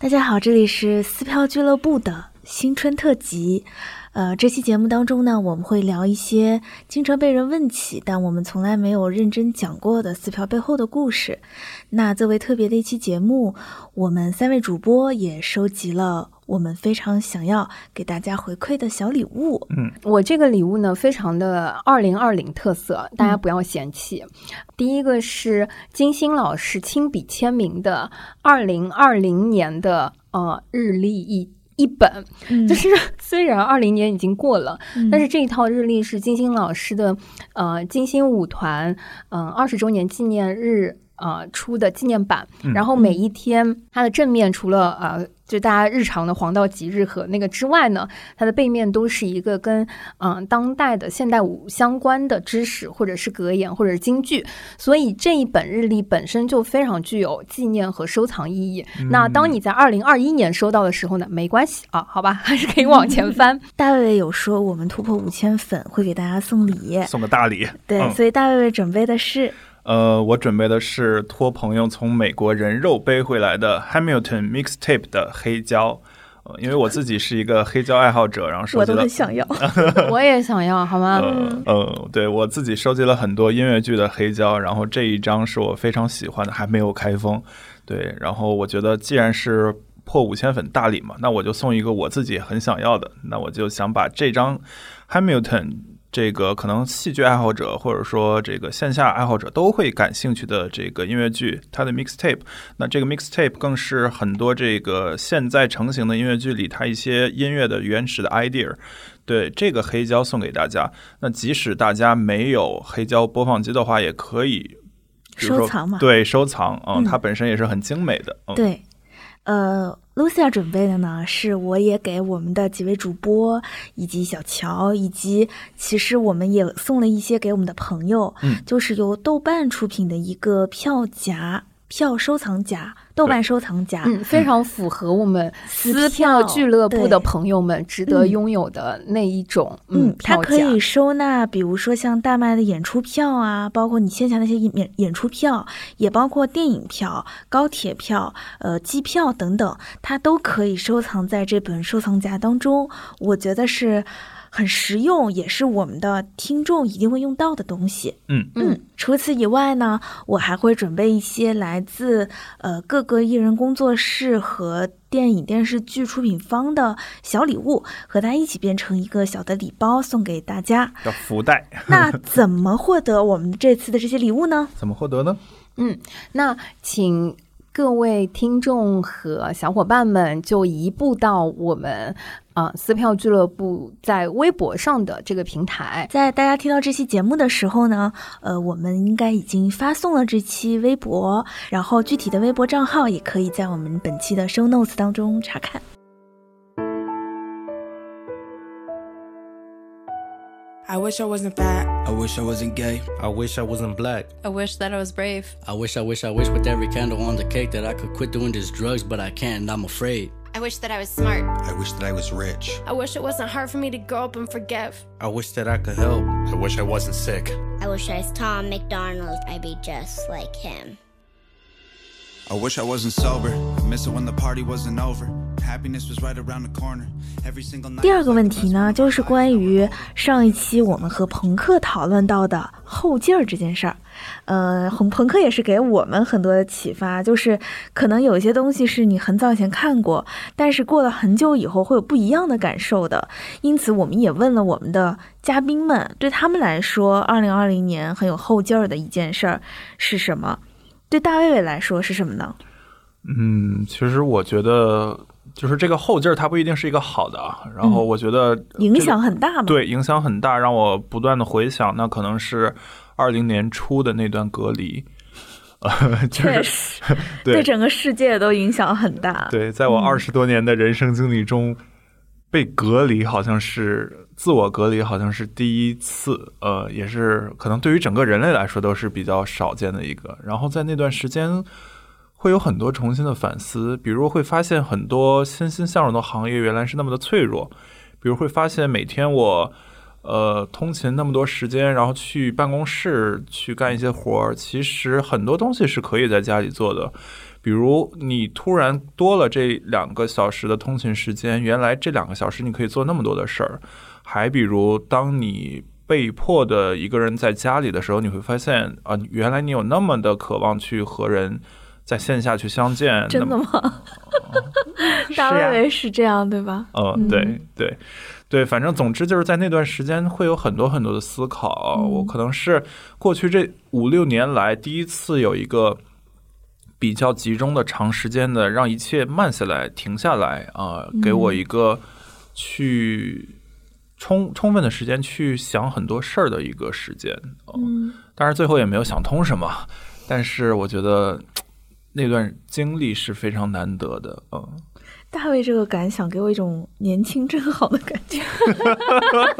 大家好，这里是撕票俱乐部的新春特辑。呃，这期节目当中呢，我们会聊一些经常被人问起，但我们从来没有认真讲过的撕票背后的故事。那作为特别的一期节目，我们三位主播也收集了我们非常想要给大家回馈的小礼物。嗯，我这个礼物呢，非常的二零二零特色，大家不要嫌弃。第一个是金星老师亲笔签名的二零二零年的呃日历一。一本，就是虽然二零年已经过了，但是这一套日历是金星老师的，呃，金星舞团，嗯，二十周年纪念日。呃，出的纪念版，然后每一天它的正面除了呃，就大家日常的黄道吉日和那个之外呢，它的背面都是一个跟嗯当代的现代舞相关的知识，或者是格言，或者是京剧，所以这一本日历本身就非常具有纪念和收藏意义。那当你在二零二一年收到的时候呢，没关系啊，好吧，还是可以往前翻。大卫卫有说我们突破五千粉会给大家送礼，送个大礼。对，所以大卫卫准备的是。呃，我准备的是托朋友从美国人肉背回来的 Hamilton Mixtape 的黑胶，呃，因为我自己是一个黑胶爱好者，然后收集了，我都想要，我也想要，好吗？呃，对我自己收集了很多音乐剧的黑胶，然后这一张是我非常喜欢的，还没有开封，对，然后我觉得既然是破五千粉大礼嘛，那我就送一个我自己很想要的，那我就想把这张 Hamilton。这个可能戏剧爱好者或者说这个线下爱好者都会感兴趣的这个音乐剧，它的 mixtape，那这个 mixtape 更是很多这个现在成型的音乐剧里它一些音乐的原始的 idea。对这个黑胶送给大家，那即使大家没有黑胶播放机的话，也可以收藏嘛？对，收藏，嗯，它本身也是很精美的。嗯对，呃。Lucia 准备的呢，是我也给我们的几位主播，以及小乔，以及其实我们也送了一些给我们的朋友，嗯，就是由豆瓣出品的一个票夹。票收藏夹，豆瓣收藏夹，嗯，非常符合我们撕票俱乐部的朋友们值得拥有的那一种，嗯，它可以收纳，比如说像大麦的演出票啊，包括你线下那些演演出票，也包括电影票、高铁票、呃机票等等，它都可以收藏在这本收藏夹当中。我觉得是。很实用，也是我们的听众一定会用到的东西。嗯嗯。除此以外呢，我还会准备一些来自呃各个艺人工作室和电影电视剧出品方的小礼物，和大家一起变成一个小的礼包送给大家。叫福袋。那怎么获得我们这次的这些礼物呢？怎么获得呢？嗯，那请各位听众和小伙伴们就移步到我们。啊，撕票俱乐部在微博上的这个平台，在大家听到这期节目的时候呢，呃，我们应该已经发送了这期微博，然后具体的微博账号也可以在我们本期的 show notes 当中查看。I wish I wasn't fat. I wish I wasn't gay. I wish I wasn't black. I wish that I was brave. I wish I wish I wish with every candle on the cake that I could quit doing these drugs, but I can't and I'm afraid. I wish that I was smart. I wish that I was rich. I wish it wasn't hard for me to grow up and forgive. I wish that I could help. I wish I wasn't sick. I wish I was Tom McDonald. I'd be just like him. I wish I wasn't sober. I miss it when the party wasn't over. 第二个问题呢，就是关于上一期我们和朋克讨论到的后劲儿这件事儿。呃，朋朋克也是给我们很多的启发，就是可能有一些东西是你很早以前看过，但是过了很久以后会有不一样的感受的。因此，我们也问了我们的嘉宾们，对他们来说，二零二零年很有后劲儿的一件事儿是什么？对大卫卫来说是什么呢？嗯，其实我觉得。就是这个后劲儿，它不一定是一个好的啊。然后我觉得影响很大嘛。对，影响很大，让我不断的回想，那可能是二零年初的那段隔离。呃，确实，对整个世界都影响很大。对，在我二十多年的人生经历中，被隔离好像是自我隔离，好像是第一次。呃，也是可能对于整个人类来说都是比较少见的一个。然后在那段时间。会有很多重新的反思，比如会发现很多欣欣向荣的行业原来是那么的脆弱，比如会发现每天我呃通勤那么多时间，然后去办公室去干一些活儿，其实很多东西是可以在家里做的。比如你突然多了这两个小时的通勤时间，原来这两个小时你可以做那么多的事儿。还比如，当你被迫的一个人在家里的时候，你会发现啊，原来你有那么的渴望去和人在线下去相见。真的吗？大卫是这样对吧？嗯，对对对，反正总之就是在那段时间会有很多很多的思考。我可能是过去这五六年来第一次有一个。比较集中的、长时间的，让一切慢下来、停下来啊，给我一个去充充分的时间去想很多事儿的一个时间。嗯，当然最后也没有想通什么，但是我觉得那段经历是非常难得的。嗯，大卫这个感想给我一种年轻真好的感觉。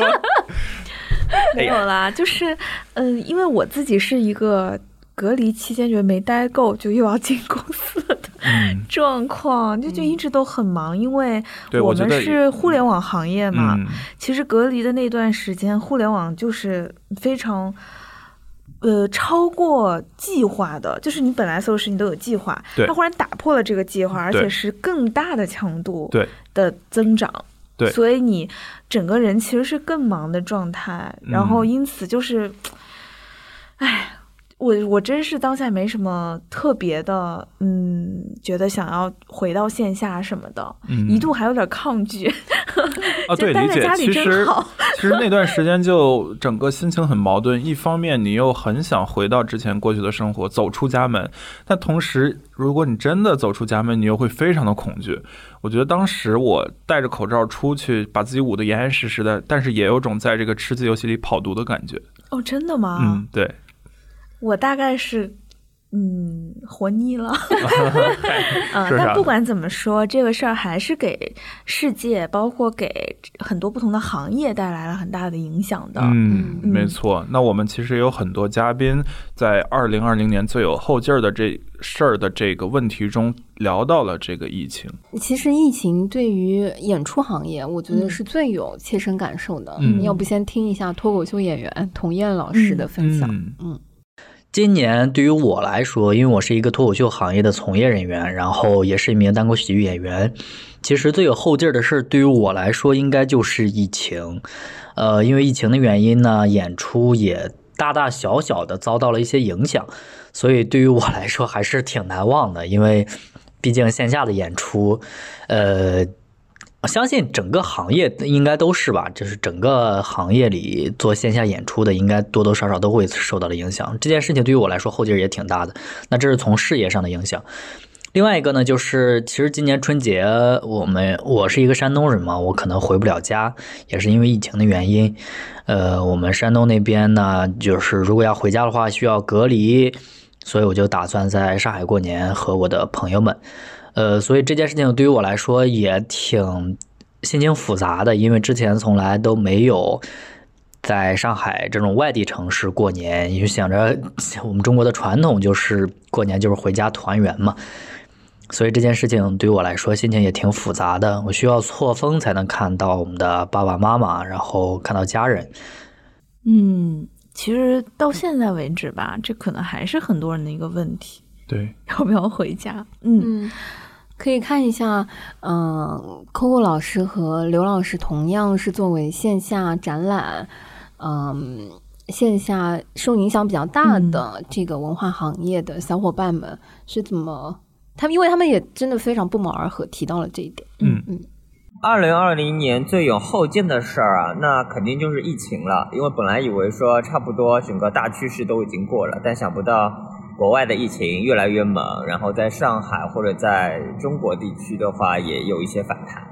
没有啦，就是嗯，因为我自己是一个。隔离期间觉得没待够，就又要进公司的 状况，就就一直都很忙，因为我们是互联网行业嘛。其实隔离的那段时间，互联网就是非常呃超过计划的，就是你本来所有事情都有计划，他忽然打破了这个计划，而且是更大的强度的增长，对，所以你整个人其实是更忙的状态，然后因此就是，哎。我我真是当下没什么特别的，嗯，觉得想要回到线下什么的，一度还有点抗拒。啊，对，理解。其实其实那段时间就整个心情很矛盾，一方面你又很想回到之前过去的生活，走出家门，但同时如果你真的走出家门，你又会非常的恐惧。我觉得当时我戴着口罩出去，把自己捂得严严实实的，但是也有种在这个吃鸡游戏里跑毒的感觉。哦，真的吗？嗯，对。我大概是，嗯，活腻了。嗯，但不管怎么说，这个事儿还是给世界，包括给很多不同的行业带来了很大的影响的。嗯，没错。那我们其实有很多嘉宾在二零二零年最有后劲儿的这事儿的这个问题中聊到了这个疫情。其实疫情对于演出行业，我觉得是最有切身感受的。嗯，要不先听一下脱口秀演员童燕老师的分享。嗯。今年对于我来说，因为我是一个脱口秀行业的从业人员，然后也是一名单口喜剧演员。其实最有后劲儿的事儿，对于我来说，应该就是疫情。呃，因为疫情的原因呢，演出也大大小小的遭到了一些影响，所以对于我来说还是挺难忘的。因为毕竟线下的演出，呃。我相信整个行业应该都是吧，就是整个行业里做线下演出的，应该多多少少都会受到了影响。这件事情对于我来说后劲儿也挺大的。那这是从事业上的影响。另外一个呢，就是其实今年春节我们我是一个山东人嘛，我可能回不了家，也是因为疫情的原因。呃，我们山东那边呢，就是如果要回家的话需要隔离，所以我就打算在上海过年和我的朋友们。呃，所以这件事情对于我来说也挺心情复杂的，因为之前从来都没有在上海这种外地城市过年，因为想着 我们中国的传统就是过年就是回家团圆嘛，所以这件事情对于我来说心情也挺复杂的。我需要错峰才能看到我们的爸爸妈妈，然后看到家人。嗯，其实到现在为止吧，这可能还是很多人的一个问题。对，要不要回家？嗯。可以看一下，嗯，Coco 老师和刘老师同样是作为线下展览，嗯，线下受影响比较大的这个文化行业的小伙伴们是怎么？他们因为他们也真的非常不谋而合，提到了这一点。嗯嗯。二零二零年最有后劲的事儿啊，那肯定就是疫情了。因为本来以为说差不多整个大趋势都已经过了，但想不到。国外的疫情越来越猛，然后在上海或者在中国地区的话，也有一些反弹，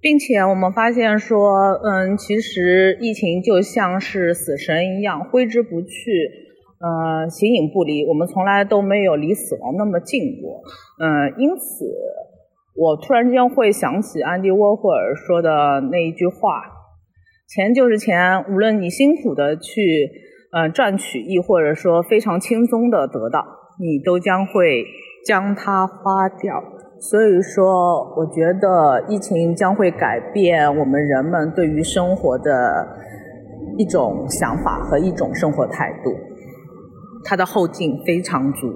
并且我们发现说，嗯，其实疫情就像是死神一样挥之不去，呃，形影不离，我们从来都没有离死亡那么近过，嗯，因此我突然间会想起安迪沃霍尔说的那一句话：钱就是钱，无论你辛苦的去。呃，赚取亦或者说非常轻松的得到，你都将会将它花掉。所以说，我觉得疫情将会改变我们人们对于生活的一种想法和一种生活态度，它的后劲非常足。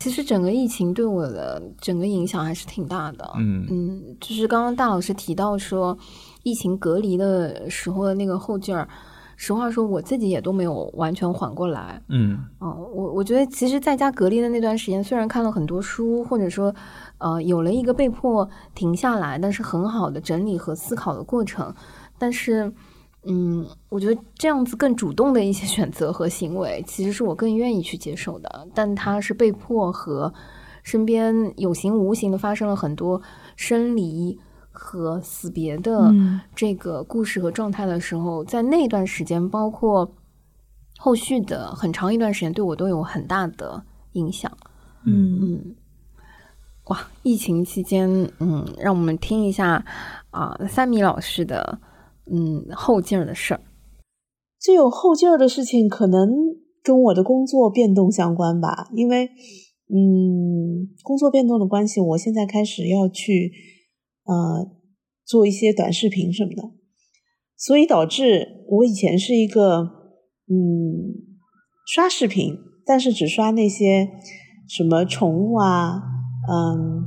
其实整个疫情对我的整个影响还是挺大的。嗯嗯，就是刚刚大老师提到说，疫情隔离的时候的那个后劲儿，实话说我自己也都没有完全缓过来。嗯嗯，我我觉得其实在家隔离的那段时间，虽然看了很多书，或者说呃有了一个被迫停下来，但是很好的整理和思考的过程，但是。嗯，我觉得这样子更主动的一些选择和行为，其实是我更愿意去接受的。但它是被迫和身边有形无形的发生了很多生离和死别的这个故事和状态的时候，在那段时间，包括后续的很长一段时间，对我都有很大的影响。嗯嗯，哇，疫情期间，嗯，让我们听一下啊，三米老师的。嗯，后劲儿的事儿，最有后劲儿的事情，可能跟我的工作变动相关吧。因为，嗯，工作变动的关系，我现在开始要去呃做一些短视频什么的，所以导致我以前是一个嗯刷视频，但是只刷那些什么宠物啊，嗯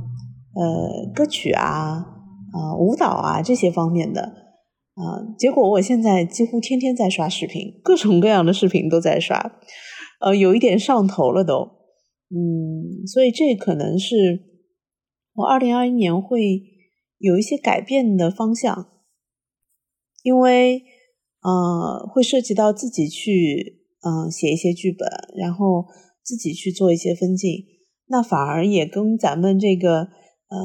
呃歌曲啊啊舞蹈啊这些方面的。啊，结果我现在几乎天天在刷视频，各种各样的视频都在刷，呃，有一点上头了都，嗯，所以这可能是我二零二一年会有一些改变的方向，因为呃，会涉及到自己去嗯写一些剧本，然后自己去做一些分镜，那反而也跟咱们这个。呃，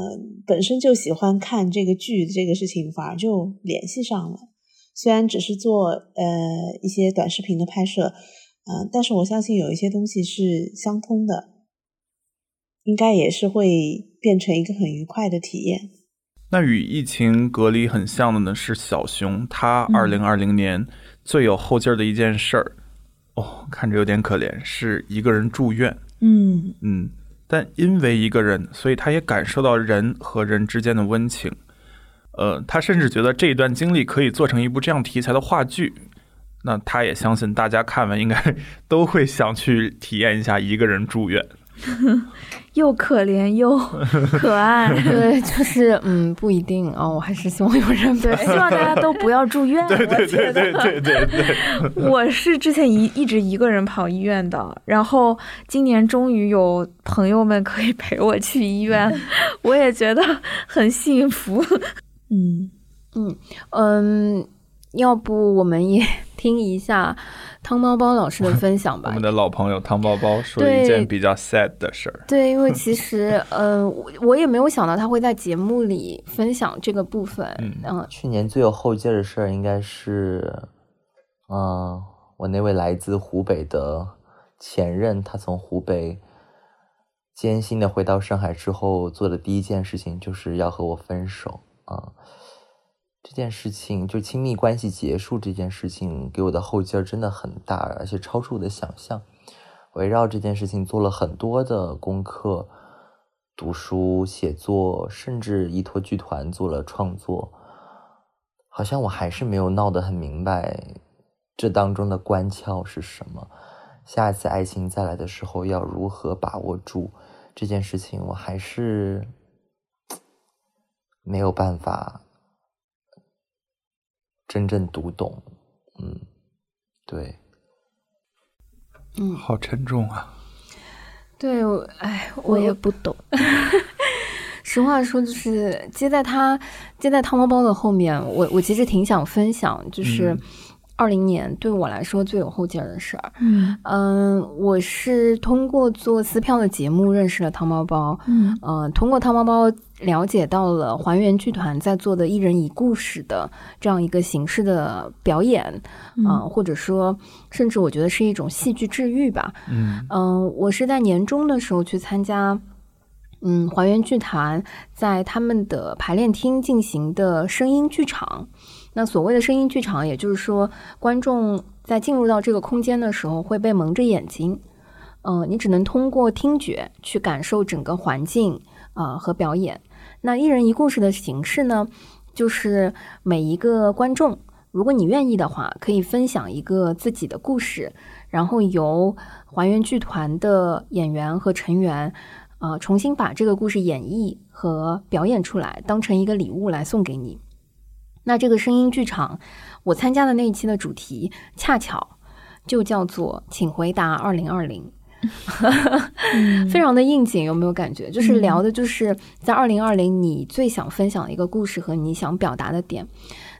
本身就喜欢看这个剧这个事情，反而就联系上了。虽然只是做呃一些短视频的拍摄，嗯，但是我相信有一些东西是相通的，应该也是会变成一个很愉快的体验。那与疫情隔离很像的呢，是小熊，他二零二零年最有后劲儿的一件事儿，哦，看着有点可怜，是一个人住院。嗯嗯。但因为一个人，所以他也感受到人和人之间的温情。呃，他甚至觉得这一段经历可以做成一部这样题材的话剧。那他也相信大家看完应该 都会想去体验一下一个人住院。又可怜又可爱，对，就是嗯，不一定啊，我还是希望有人对，希望大家都不要住院。对对对对对对对。我是之前一一直一个人跑医院的，然后今年终于有朋友们可以陪我去医院，我也觉得很幸福。嗯嗯嗯，要不我们也听一下。汤包包老师的分享吧，我们的老朋友汤包包说一件比较 sad 的事儿。对，因为其实，呃，我也没有想到他会在节目里分享这个部分。嗯，去年最有后劲的事儿应该是，嗯，我那位来自湖北的前任，他从湖北艰辛的回到上海之后，做的第一件事情就是要和我分手啊。这件事情就亲密关系结束这件事情给我的后劲儿真的很大，而且超出我的想象。围绕这件事情做了很多的功课，读书、写作，甚至依托剧团做了创作。好像我还是没有闹得很明白，这当中的关窍是什么？下一次爱情再来的时候要如何把握住这件事情？我还是没有办法。真正读懂，嗯，对，嗯，好沉重啊。对，哎，我也不懂。实话说，就是接在他接在汤包包的后面，我我其实挺想分享，就是。二零年对我来说最有后劲儿的事儿，嗯嗯，我是通过做撕票的节目认识了汤包包，嗯呃，通过汤包包了解到了还原剧团在做的一人一故事的这样一个形式的表演，啊，或者说甚至我觉得是一种戏剧治愈吧，嗯嗯，我是在年终的时候去参加，嗯，还原剧团在他们的排练厅进行的声音剧场。那所谓的声音剧场，也就是说，观众在进入到这个空间的时候会被蒙着眼睛，嗯，你只能通过听觉去感受整个环境啊和表演。那一人一故事的形式呢，就是每一个观众如果你愿意的话，可以分享一个自己的故事，然后由还原剧团的演员和成员，呃，重新把这个故事演绎和表演出来，当成一个礼物来送给你。那这个声音剧场，我参加的那一期的主题，恰巧就叫做“请回答二零二零”。非常的应景，有没有感觉？就是聊的就是在二零二零你最想分享的一个故事和你想表达的点。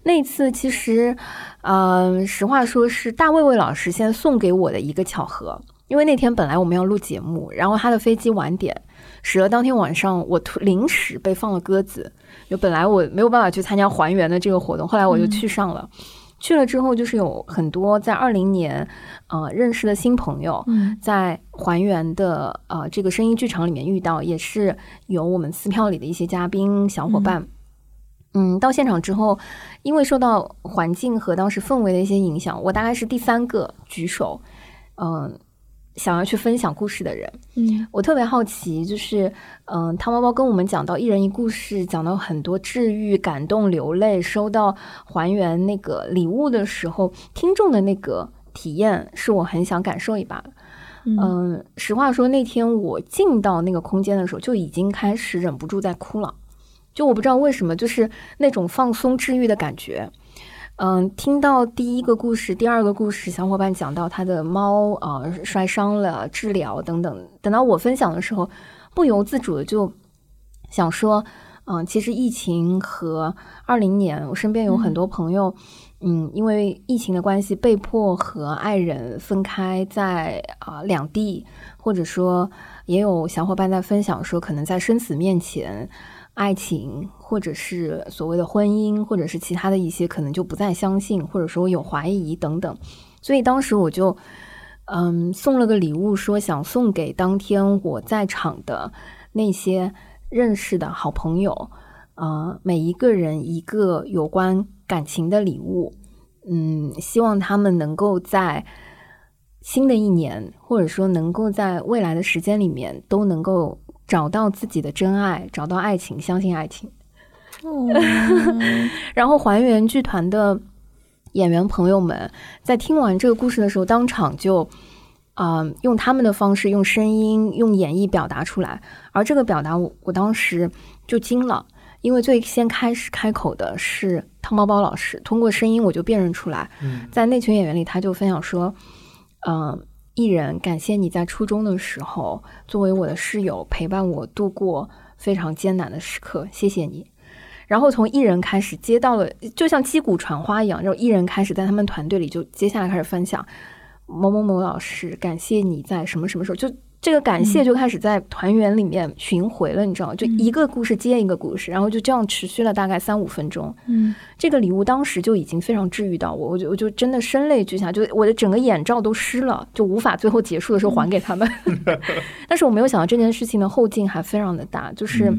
那次其实，嗯，实话说是大卫卫老师先送给我的一个巧合，因为那天本来我们要录节目，然后他的飞机晚点，使得当天晚上我突临时被放了鸽子，就本来我没有办法去参加还原的这个活动，后来我就去上了。去了之后，就是有很多在二零年，呃，认识的新朋友，在还原的呃这个声音剧场里面遇到，也是有我们撕票里的一些嘉宾小伙伴。嗯，到现场之后，因为受到环境和当时氛围的一些影响，我大概是第三个举手，嗯。想要去分享故事的人，嗯，我特别好奇，就是，嗯，汤包包跟我们讲到一人一故事，讲到很多治愈、感动、流泪，收到还原那个礼物的时候，听众的那个体验，是我很想感受一把的。嗯，实话说，那天我进到那个空间的时候，就已经开始忍不住在哭了，就我不知道为什么，就是那种放松、治愈的感觉。嗯，听到第一个故事，第二个故事，小伙伴讲到他的猫啊摔伤了，治疗等等。等到我分享的时候，不由自主的就想说，嗯，其实疫情和二零年，我身边有很多朋友，嗯，因为疫情的关系，被迫和爱人分开在啊两地，或者说也有小伙伴在分享说，可能在生死面前。爱情，或者是所谓的婚姻，或者是其他的一些，可能就不再相信，或者说有怀疑等等。所以当时我就，嗯，送了个礼物，说想送给当天我在场的那些认识的好朋友，呃，每一个人一个有关感情的礼物。嗯，希望他们能够在新的一年，或者说能够在未来的时间里面，都能够。找到自己的真爱，找到爱情，相信爱情。然后还原剧团的演员朋友们在听完这个故事的时候，当场就啊用他们的方式，用声音、用演绎表达出来。而这个表达，我我当时就惊了，因为最先开始开口的是汤包包老师，通过声音我就辨认出来。在那群演员里，他就分享说，嗯。艺人，感谢你在初中的时候作为我的室友陪伴我度过非常艰难的时刻，谢谢你。然后从艺人开始接到了，就像击鼓传花一样，然后艺人开始在他们团队里就接下来开始分享某某某老师，感谢你在什么什么时候就。这个感谢就开始在团员里面巡回了，你知道吗？就一个故事接一个故事，然后就这样持续了大概三五分钟。嗯，这个礼物当时就已经非常治愈到我，我就我就真的声泪俱下，就我的整个眼罩都湿了，就无法最后结束的时候还给他们。但是我没有想到这件事情的后劲还非常的大，就是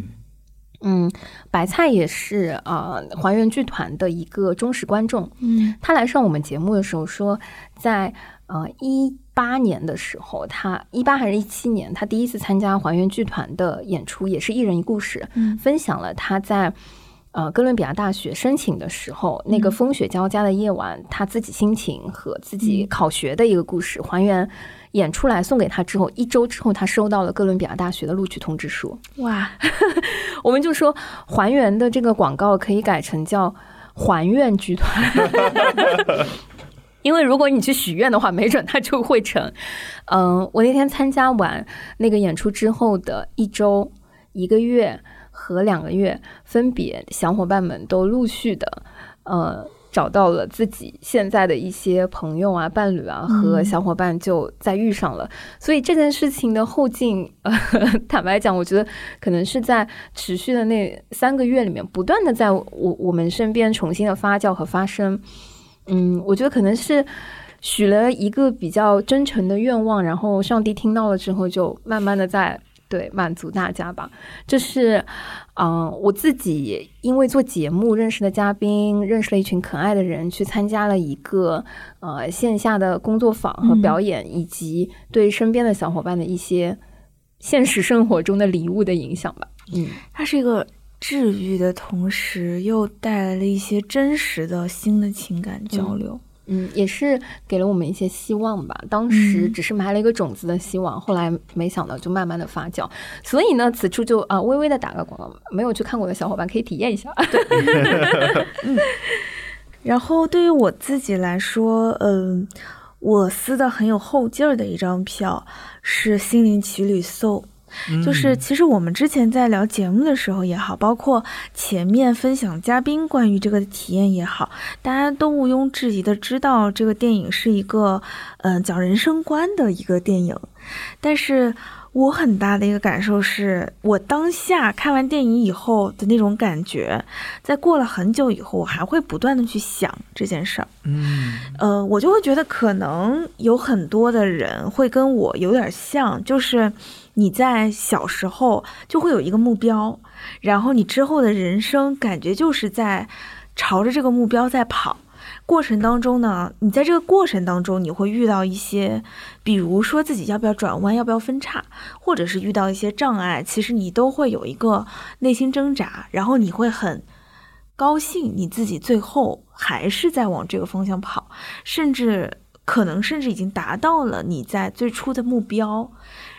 嗯，白菜也是啊，还原剧团的一个忠实观众。嗯，他来上我们节目的时候说，在呃一。八年的时候，他一八还是一七年，他第一次参加还原剧团的演出，也是一人一故事，分享了他在呃哥伦比亚大学申请的时候那个风雪交加的夜晚，他自己心情和自己考学的一个故事，还原演出来送给他之后，一周之后他收到了哥伦比亚大学的录取通知书。哇，我们就说还原的这个广告可以改成叫还愿剧团。因为如果你去许愿的话，没准它就会成。嗯，我那天参加完那个演出之后的一周、一个月和两个月，分别小伙伴们都陆续的呃找到了自己现在的一些朋友啊、伴侣啊，和小伙伴就再遇上了。所以这件事情的后劲，呃 坦白讲，我觉得可能是在持续的那三个月里面，不断的在我我们身边重新的发酵和发生。嗯，我觉得可能是许了一个比较真诚的愿望，然后上帝听到了之后，就慢慢的在对满足大家吧。这是，嗯，我自己因为做节目认识的嘉宾，认识了一群可爱的人，去参加了一个呃线下的工作坊和表演，以及对身边的小伙伴的一些现实生活中的礼物的影响吧。嗯，它是一个。治愈的同时，又带来了一些真实的新的情感交流。嗯，也是给了我们一些希望吧。当时只是埋了一个种子的希望，后来没想到就慢慢的发酵。所以呢，此处就啊微微的打个广告，没有去看过的小伙伴可以体验一下。嗯，然后对于我自己来说，嗯，我撕的很有后劲儿的一张票是《心灵奇旅》就是，其实我们之前在聊节目的时候也好，包括前面分享嘉宾关于这个体验也好，大家都毋庸置疑的知道这个电影是一个，嗯，讲人生观的一个电影。但是我很大的一个感受是，我当下看完电影以后的那种感觉，在过了很久以后，我还会不断的去想这件事儿。嗯，呃，我就会觉得可能有很多的人会跟我有点像，就是。你在小时候就会有一个目标，然后你之后的人生感觉就是在朝着这个目标在跑。过程当中呢，你在这个过程当中，你会遇到一些，比如说自己要不要转弯，要不要分叉，或者是遇到一些障碍，其实你都会有一个内心挣扎，然后你会很高兴，你自己最后还是在往这个方向跑，甚至可能甚至已经达到了你在最初的目标。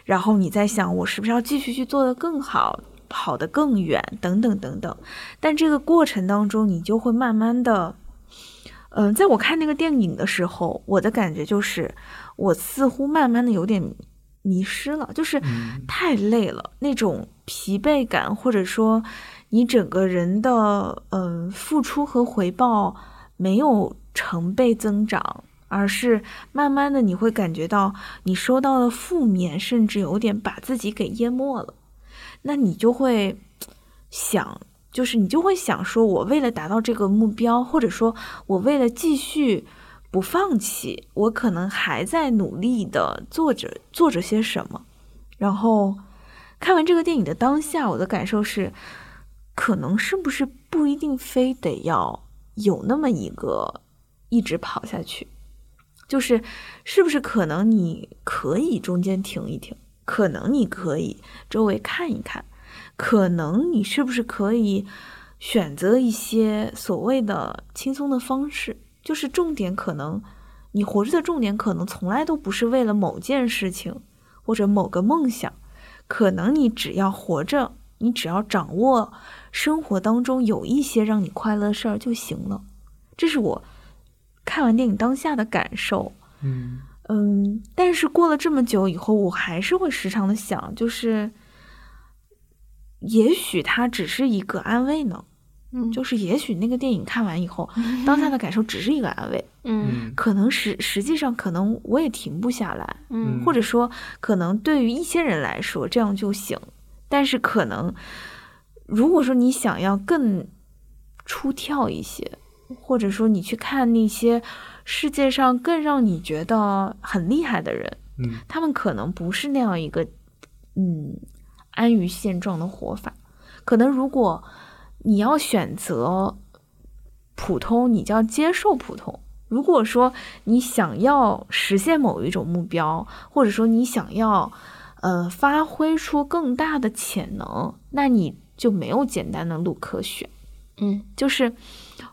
然后你在想，我是不是要继续去做得更好，跑得更远，等等等等。但这个过程当中，你就会慢慢的，嗯，在我看那个电影的时候，我的感觉就是，我似乎慢慢的有点迷失了，就是太累了，那种疲惫感，或者说你整个人的，嗯，付出和回报没有成倍增长。而是慢慢的，你会感觉到你收到的负面，甚至有点把自己给淹没了。那你就会想，就是你就会想说，我为了达到这个目标，或者说我为了继续不放弃，我可能还在努力的做着做着些什么。然后看完这个电影的当下，我的感受是，可能是不是不一定非得要有那么一个一直跑下去。就是，是不是可能你可以中间停一停？可能你可以周围看一看，可能你是不是可以选择一些所谓的轻松的方式？就是重点可能，你活着的重点可能从来都不是为了某件事情或者某个梦想，可能你只要活着，你只要掌握生活当中有一些让你快乐的事儿就行了。这是我。看完电影当下的感受，嗯。嗯，但是过了这么久以后，我还是会时常的想，就是，也许它只是一个安慰呢，嗯，就是也许那个电影看完以后，当下的感受只是一个安慰，嗯，可能实实际上可能我也停不下来，嗯，或者说可能对于一些人来说这样就行，但是可能如果说你想要更出跳一些。或者说，你去看那些世界上更让你觉得很厉害的人，嗯，他们可能不是那样一个，嗯，安于现状的活法。可能如果你要选择普通，你就要接受普通。如果说你想要实现某一种目标，或者说你想要呃发挥出更大的潜能，那你就没有简单的路可选。嗯，就是。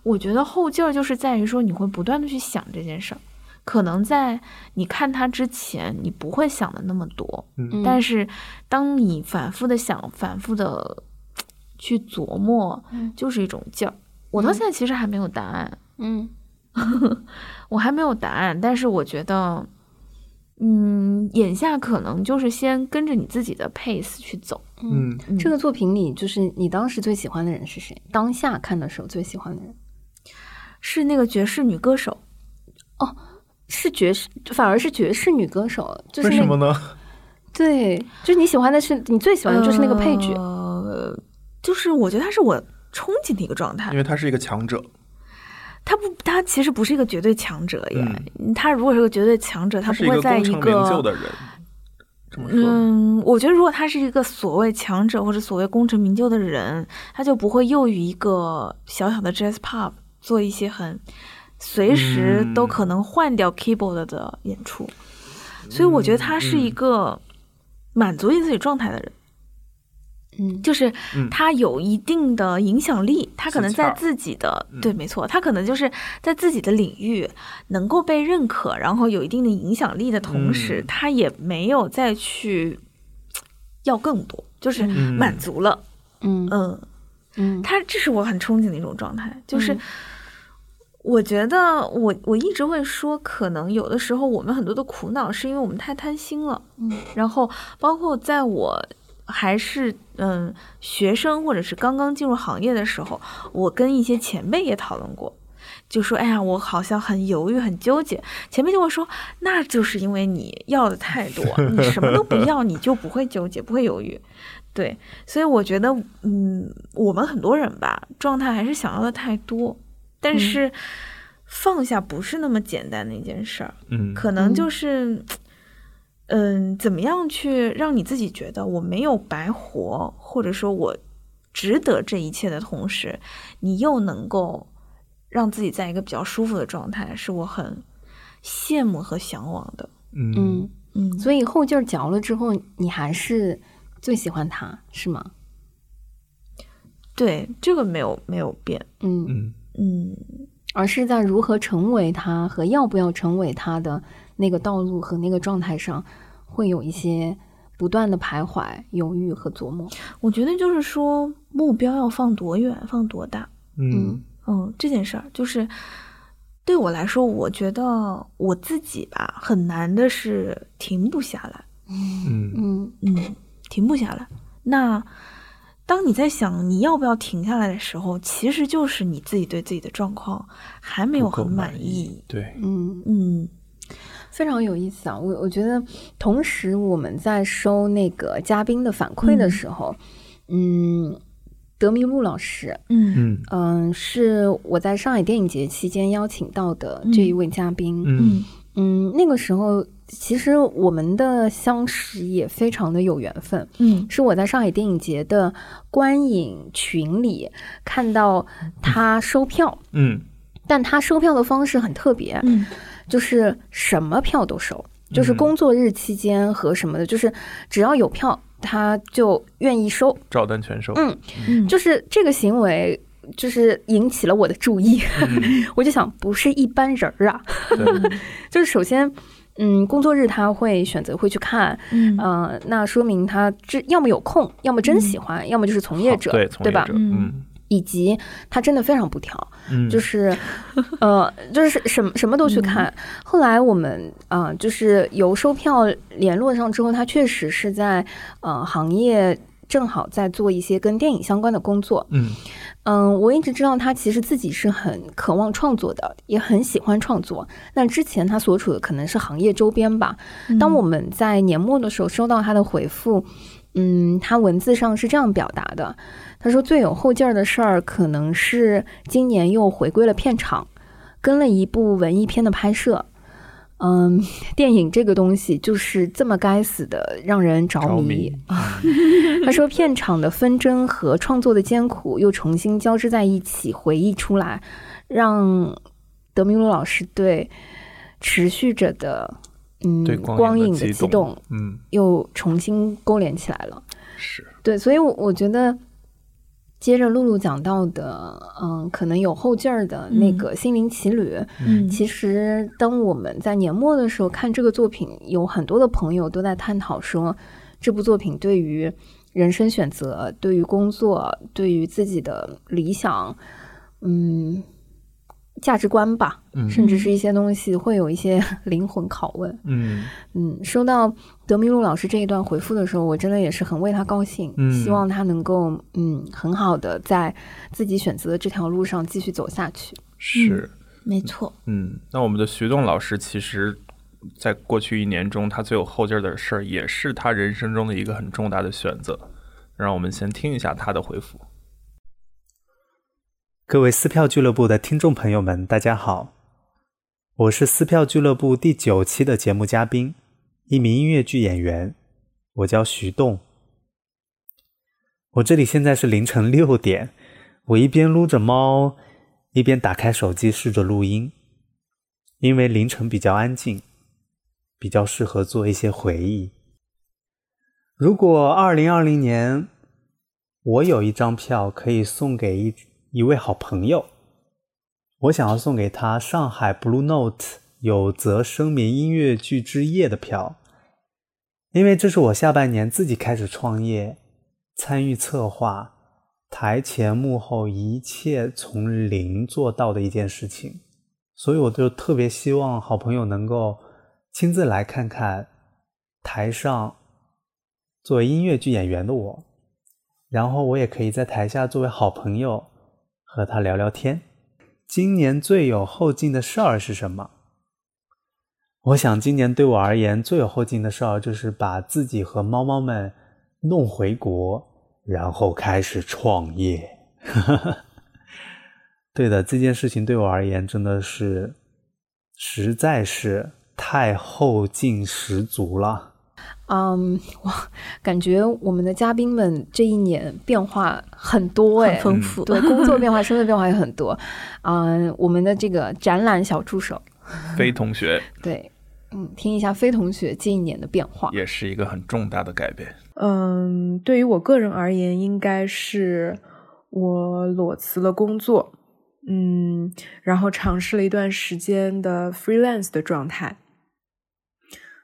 我觉得后劲儿就是在于说，你会不断的去想这件事儿，可能在你看它之前，你不会想的那么多，嗯，但是当你反复的想，反复的去琢磨，就是一种劲儿。我到现在其实还没有答案，嗯，我还没有答案，但是我觉得，嗯，眼下可能就是先跟着你自己的 pace 去走。嗯，这个作品里，就是你当时最喜欢的人是谁？当下看的时候最喜欢的人。是那个爵士女歌手，哦，是爵士，反而是爵士女歌手，就是为什么呢？对，就是你喜欢的是你最喜欢的就是那个配角，呃，就是我觉得他是我憧憬的一个状态，因为他是一个强者，他不，他其实不是一个绝对强者耶，他如果是个绝对强者，他不会在一个。嗯，我觉得如果他是一个所谓强者或者所谓功成名就的人，他就不会囿于一个小小的 jazz pop。做一些很随时都可能换掉 keyboard 的演出，所以我觉得他是一个满足于自己状态的人。嗯，就是他有一定的影响力，他可能在自己的对，没错，他可能就是在自己的领域能够被认可，然后有一定的影响力的同时，他也没有再去要更多，就是满足了。嗯。嗯。嗯，他这是我很憧憬的一种状态，就是我觉得我我一直会说，可能有的时候我们很多的苦恼是因为我们太贪心了。嗯，然后包括在我。还是嗯，学生或者是刚刚进入行业的时候，我跟一些前辈也讨论过，就说：“哎呀，我好像很犹豫、很纠结。”前辈就会说：“那就是因为你要的太多，你什么都不要，你就不会纠结、不会犹豫。”对，所以我觉得，嗯，我们很多人吧，状态还是想要的太多，但是放下不是那么简单的一件事儿。嗯，可能就是。嗯，怎么样去让你自己觉得我没有白活，或者说我值得这一切的同时，你又能够让自己在一个比较舒服的状态，是我很羡慕和向往的。嗯嗯，所以后劲儿嚼了之后，你还是最喜欢他，是吗？对，这个没有没有变。嗯嗯嗯，而是在如何成为他和要不要成为他的那个道路和那个状态上。会有一些不断的徘徊、犹豫和琢磨。我觉得就是说，目标要放多远，放多大。嗯嗯，这件事儿就是对我来说，我觉得我自己吧，很难的是停不下来。嗯嗯嗯，停不下来。那当你在想你要不要停下来的时候，其实就是你自己对自己的状况还没有很满意。对，嗯嗯。非常有意思啊！我我觉得，同时我们在收那个嘉宾的反馈的时候，嗯，德明路老师，嗯。嗯。嗯，是我在上海电影节期间邀请到的这一位嘉宾，嗯。嗯，那个时候其实我们的相识也非常的有缘分，嗯，是我在上海电影节的观影群里看到他收票，嗯，但他收票的方式很特别，嗯。就是什么票都收，就是工作日期间和什么的，就是只要有票，他就愿意收，照单全收。嗯，就是这个行为，就是引起了我的注意。我就想，不是一般人儿啊。就是首先，嗯，工作日他会选择会去看，嗯，那说明他这要么有空，要么真喜欢，要么就是从业者，对，对吧？嗯。以及他真的非常不挑，嗯，就是，呃，就是什么什么都去看。后来我们啊，就是由收票联络上之后，他确实是在呃行业正好在做一些跟电影相关的工作。嗯嗯，我一直知道他其实自己是很渴望创作的，也很喜欢创作。那之前他所处的可能是行业周边吧。当我们在年末的时候收到他的回复，嗯，他文字上是这样表达的。他说最有后劲儿的事儿，可能是今年又回归了片场，跟了一部文艺片的拍摄。嗯，电影这个东西就是这么该死的让人着迷啊。他说片场的纷争和创作的艰苦又重新交织在一起，回忆出来，让德明路老师对持续着的嗯光影的激动，嗯，又重新勾连起来了。是对，所以，我我觉得。接着露露讲到的，嗯，可能有后劲儿的那个《心灵奇旅》，嗯，其实当我们在年末的时候看这个作品，有很多的朋友都在探讨说，这部作品对于人生选择、对于工作、对于自己的理想，嗯。价值观吧，甚至是一些东西会有一些 灵魂拷问。嗯嗯，收到德明路老师这一段回复的时候，我真的也是很为他高兴，希望他能够嗯很好的在自己选择的这条路上继续走下去。是，没错。嗯，那我们的徐栋老师，其实在过去一年中，他最有后劲儿的事儿，也是他人生中的一个很重大的选择。让我们先听一下他的回复。各位撕票俱乐部的听众朋友们，大家好，我是撕票俱乐部第九期的节目嘉宾，一名音乐剧演员，我叫徐栋。我这里现在是凌晨六点，我一边撸着猫，一边打开手机试着录音，因为凌晨比较安静，比较适合做一些回忆。如果二零二零年我有一张票可以送给一一位好朋友，我想要送给他上海 Blue Note 有则声明音乐剧之夜的票，因为这是我下半年自己开始创业，参与策划，台前幕后一切从零做到的一件事情，所以我就特别希望好朋友能够亲自来看看台上作为音乐剧演员的我。然后我也可以在台下作为好朋友和他聊聊天。今年最有后劲的事儿是什么？我想今年对我而言最有后劲的事儿就是把自己和猫猫们弄回国，然后开始创业。对的，这件事情对我而言真的是实在是太后劲十足了。嗯，哇，感觉我们的嘉宾们这一年变化很多哎，很丰富。对，工作变化、身份变化也很多。嗯，我们的这个展览小助手飞同学，对，嗯，听一下飞同学这一年的变化，也是一个很重大的改变。嗯，对于我个人而言，应该是我裸辞了工作，嗯，然后尝试了一段时间的 freelance 的状态。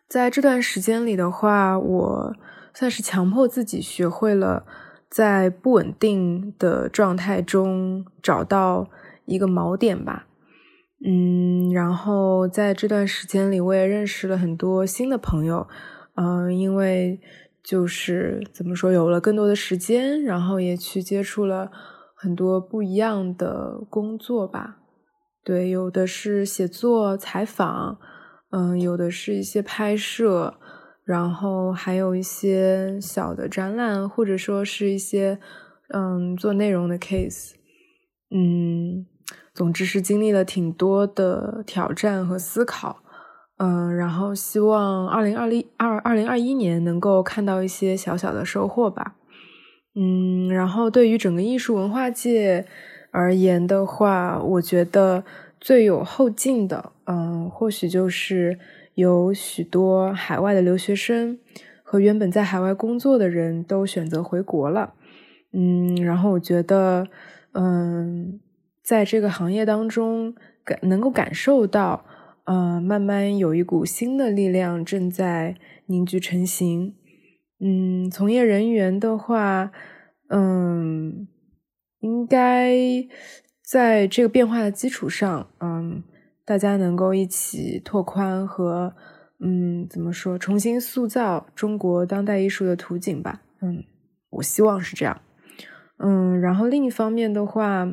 在这段时间里的话，我算是强迫自己学会了在不稳定的状态中找到一个锚点吧。嗯，然后在这段时间里，我也认识了很多新的朋友。嗯，因为就是怎么说，有了更多的时间，然后也去接触了很多不一样的工作吧。对，有的是写作、采访。嗯，有的是一些拍摄，然后还有一些小的展览，或者说是一些嗯做内容的 case。嗯，总之是经历了挺多的挑战和思考。嗯，然后希望二零二零二二零二一年能够看到一些小小的收获吧。嗯，然后对于整个艺术文化界而言的话，我觉得。最有后劲的，嗯，或许就是有许多海外的留学生和原本在海外工作的人都选择回国了，嗯，然后我觉得，嗯，在这个行业当中感能够感受到，呃，慢慢有一股新的力量正在凝聚成型，嗯，从业人员的话，嗯，应该。在这个变化的基础上，嗯，大家能够一起拓宽和，嗯，怎么说，重新塑造中国当代艺术的图景吧。嗯，我希望是这样。嗯，然后另一方面的话，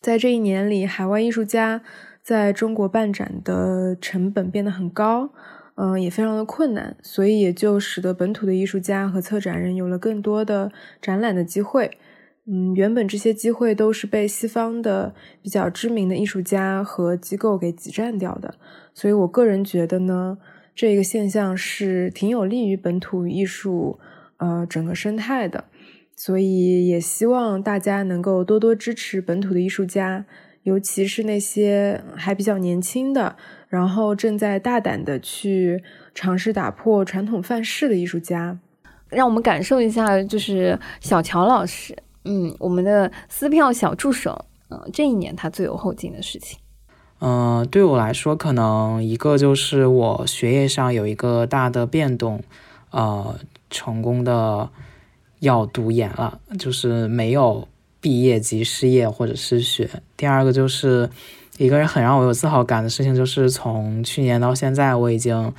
在这一年里，海外艺术家在中国办展的成本变得很高，嗯，也非常的困难，所以也就使得本土的艺术家和策展人有了更多的展览的机会。嗯，原本这些机会都是被西方的比较知名的艺术家和机构给挤占掉的，所以我个人觉得呢，这个现象是挺有利于本土艺术呃整个生态的，所以也希望大家能够多多支持本土的艺术家，尤其是那些还比较年轻的，然后正在大胆的去尝试打破传统范式的艺术家，让我们感受一下，就是小乔老师。嗯，我们的撕票小助手，嗯，这一年他最有后劲的事情，嗯，对我来说，可能一个就是我学业上有一个大的变动，呃，成功的要读研了，就是没有毕业即失业或者失学。第二个就是一个人很让我有自豪感的事情，就是从去年到现在，我已经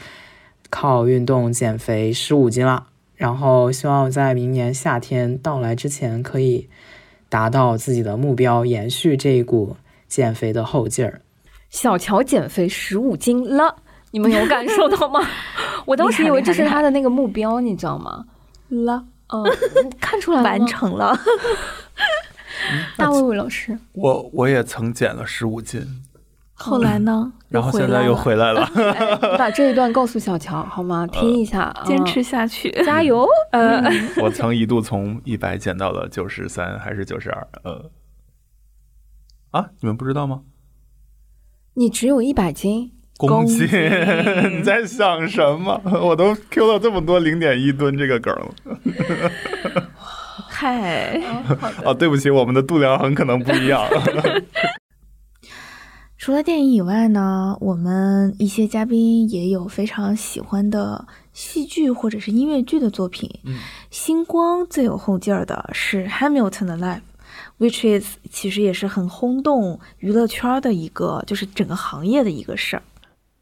靠运动减肥十五斤了。然后希望在明年夏天到来之前，可以达到自己的目标，延续这一股减肥的后劲儿。小乔减肥十五斤了，你们有感受到吗？我当时以为这是他的那个目标，你知道吗？了，嗯，看出来完成了。大卫卫老师，我我也曾减了十五斤。后来呢？然后现在又回来了。把这一段告诉小乔好吗？听一下，坚持下去，加油！呃，我曾一度从一百减到了九十三，还是九十二？呃，啊，你们不知道吗？你只有一百斤公斤？你在想什么？我都 Q 了这么多零点一吨这个梗了。嗨，哦，对不起，我们的度量很可能不一样。除了电影以外呢，我们一些嘉宾也有非常喜欢的戏剧或者是音乐剧的作品。嗯，星光最有后劲儿的是 Hamilton 的 Live，which is 其实也是很轰动娱乐圈的一个，就是整个行业的一个事儿。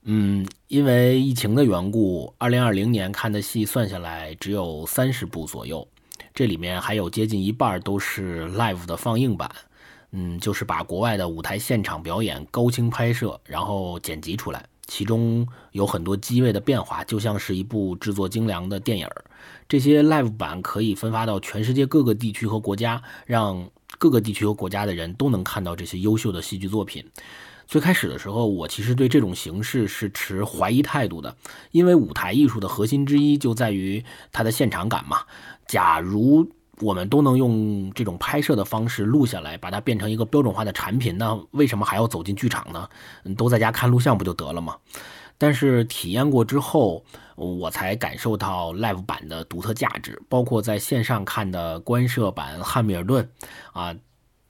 嗯，因为疫情的缘故，二零二零年看的戏算下来只有三十部左右，这里面还有接近一半都是 Live 的放映版。嗯，就是把国外的舞台现场表演高清拍摄，然后剪辑出来，其中有很多机位的变化，就像是一部制作精良的电影这些 live 版可以分发到全世界各个地区和国家，让各个地区和国家的人都能看到这些优秀的戏剧作品。最开始的时候，我其实对这种形式是持怀疑态度的，因为舞台艺术的核心之一就在于它的现场感嘛。假如我们都能用这种拍摄的方式录下来，把它变成一个标准化的产品，那为什么还要走进剧场呢？都在家看录像不就得了吗？但是体验过之后，我才感受到 live 版的独特价值，包括在线上看的官摄版《汉密尔顿》啊，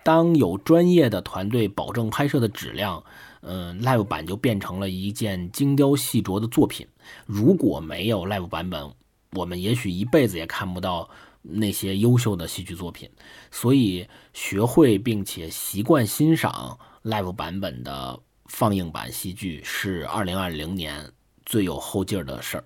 当有专业的团队保证拍摄的质量，嗯，live 版就变成了一件精雕细琢的作品。如果没有 live 版本，我们也许一辈子也看不到。那些优秀的戏剧作品，所以学会并且习惯欣赏 live 版本的放映版戏剧是二零二零年最有后劲儿的事儿。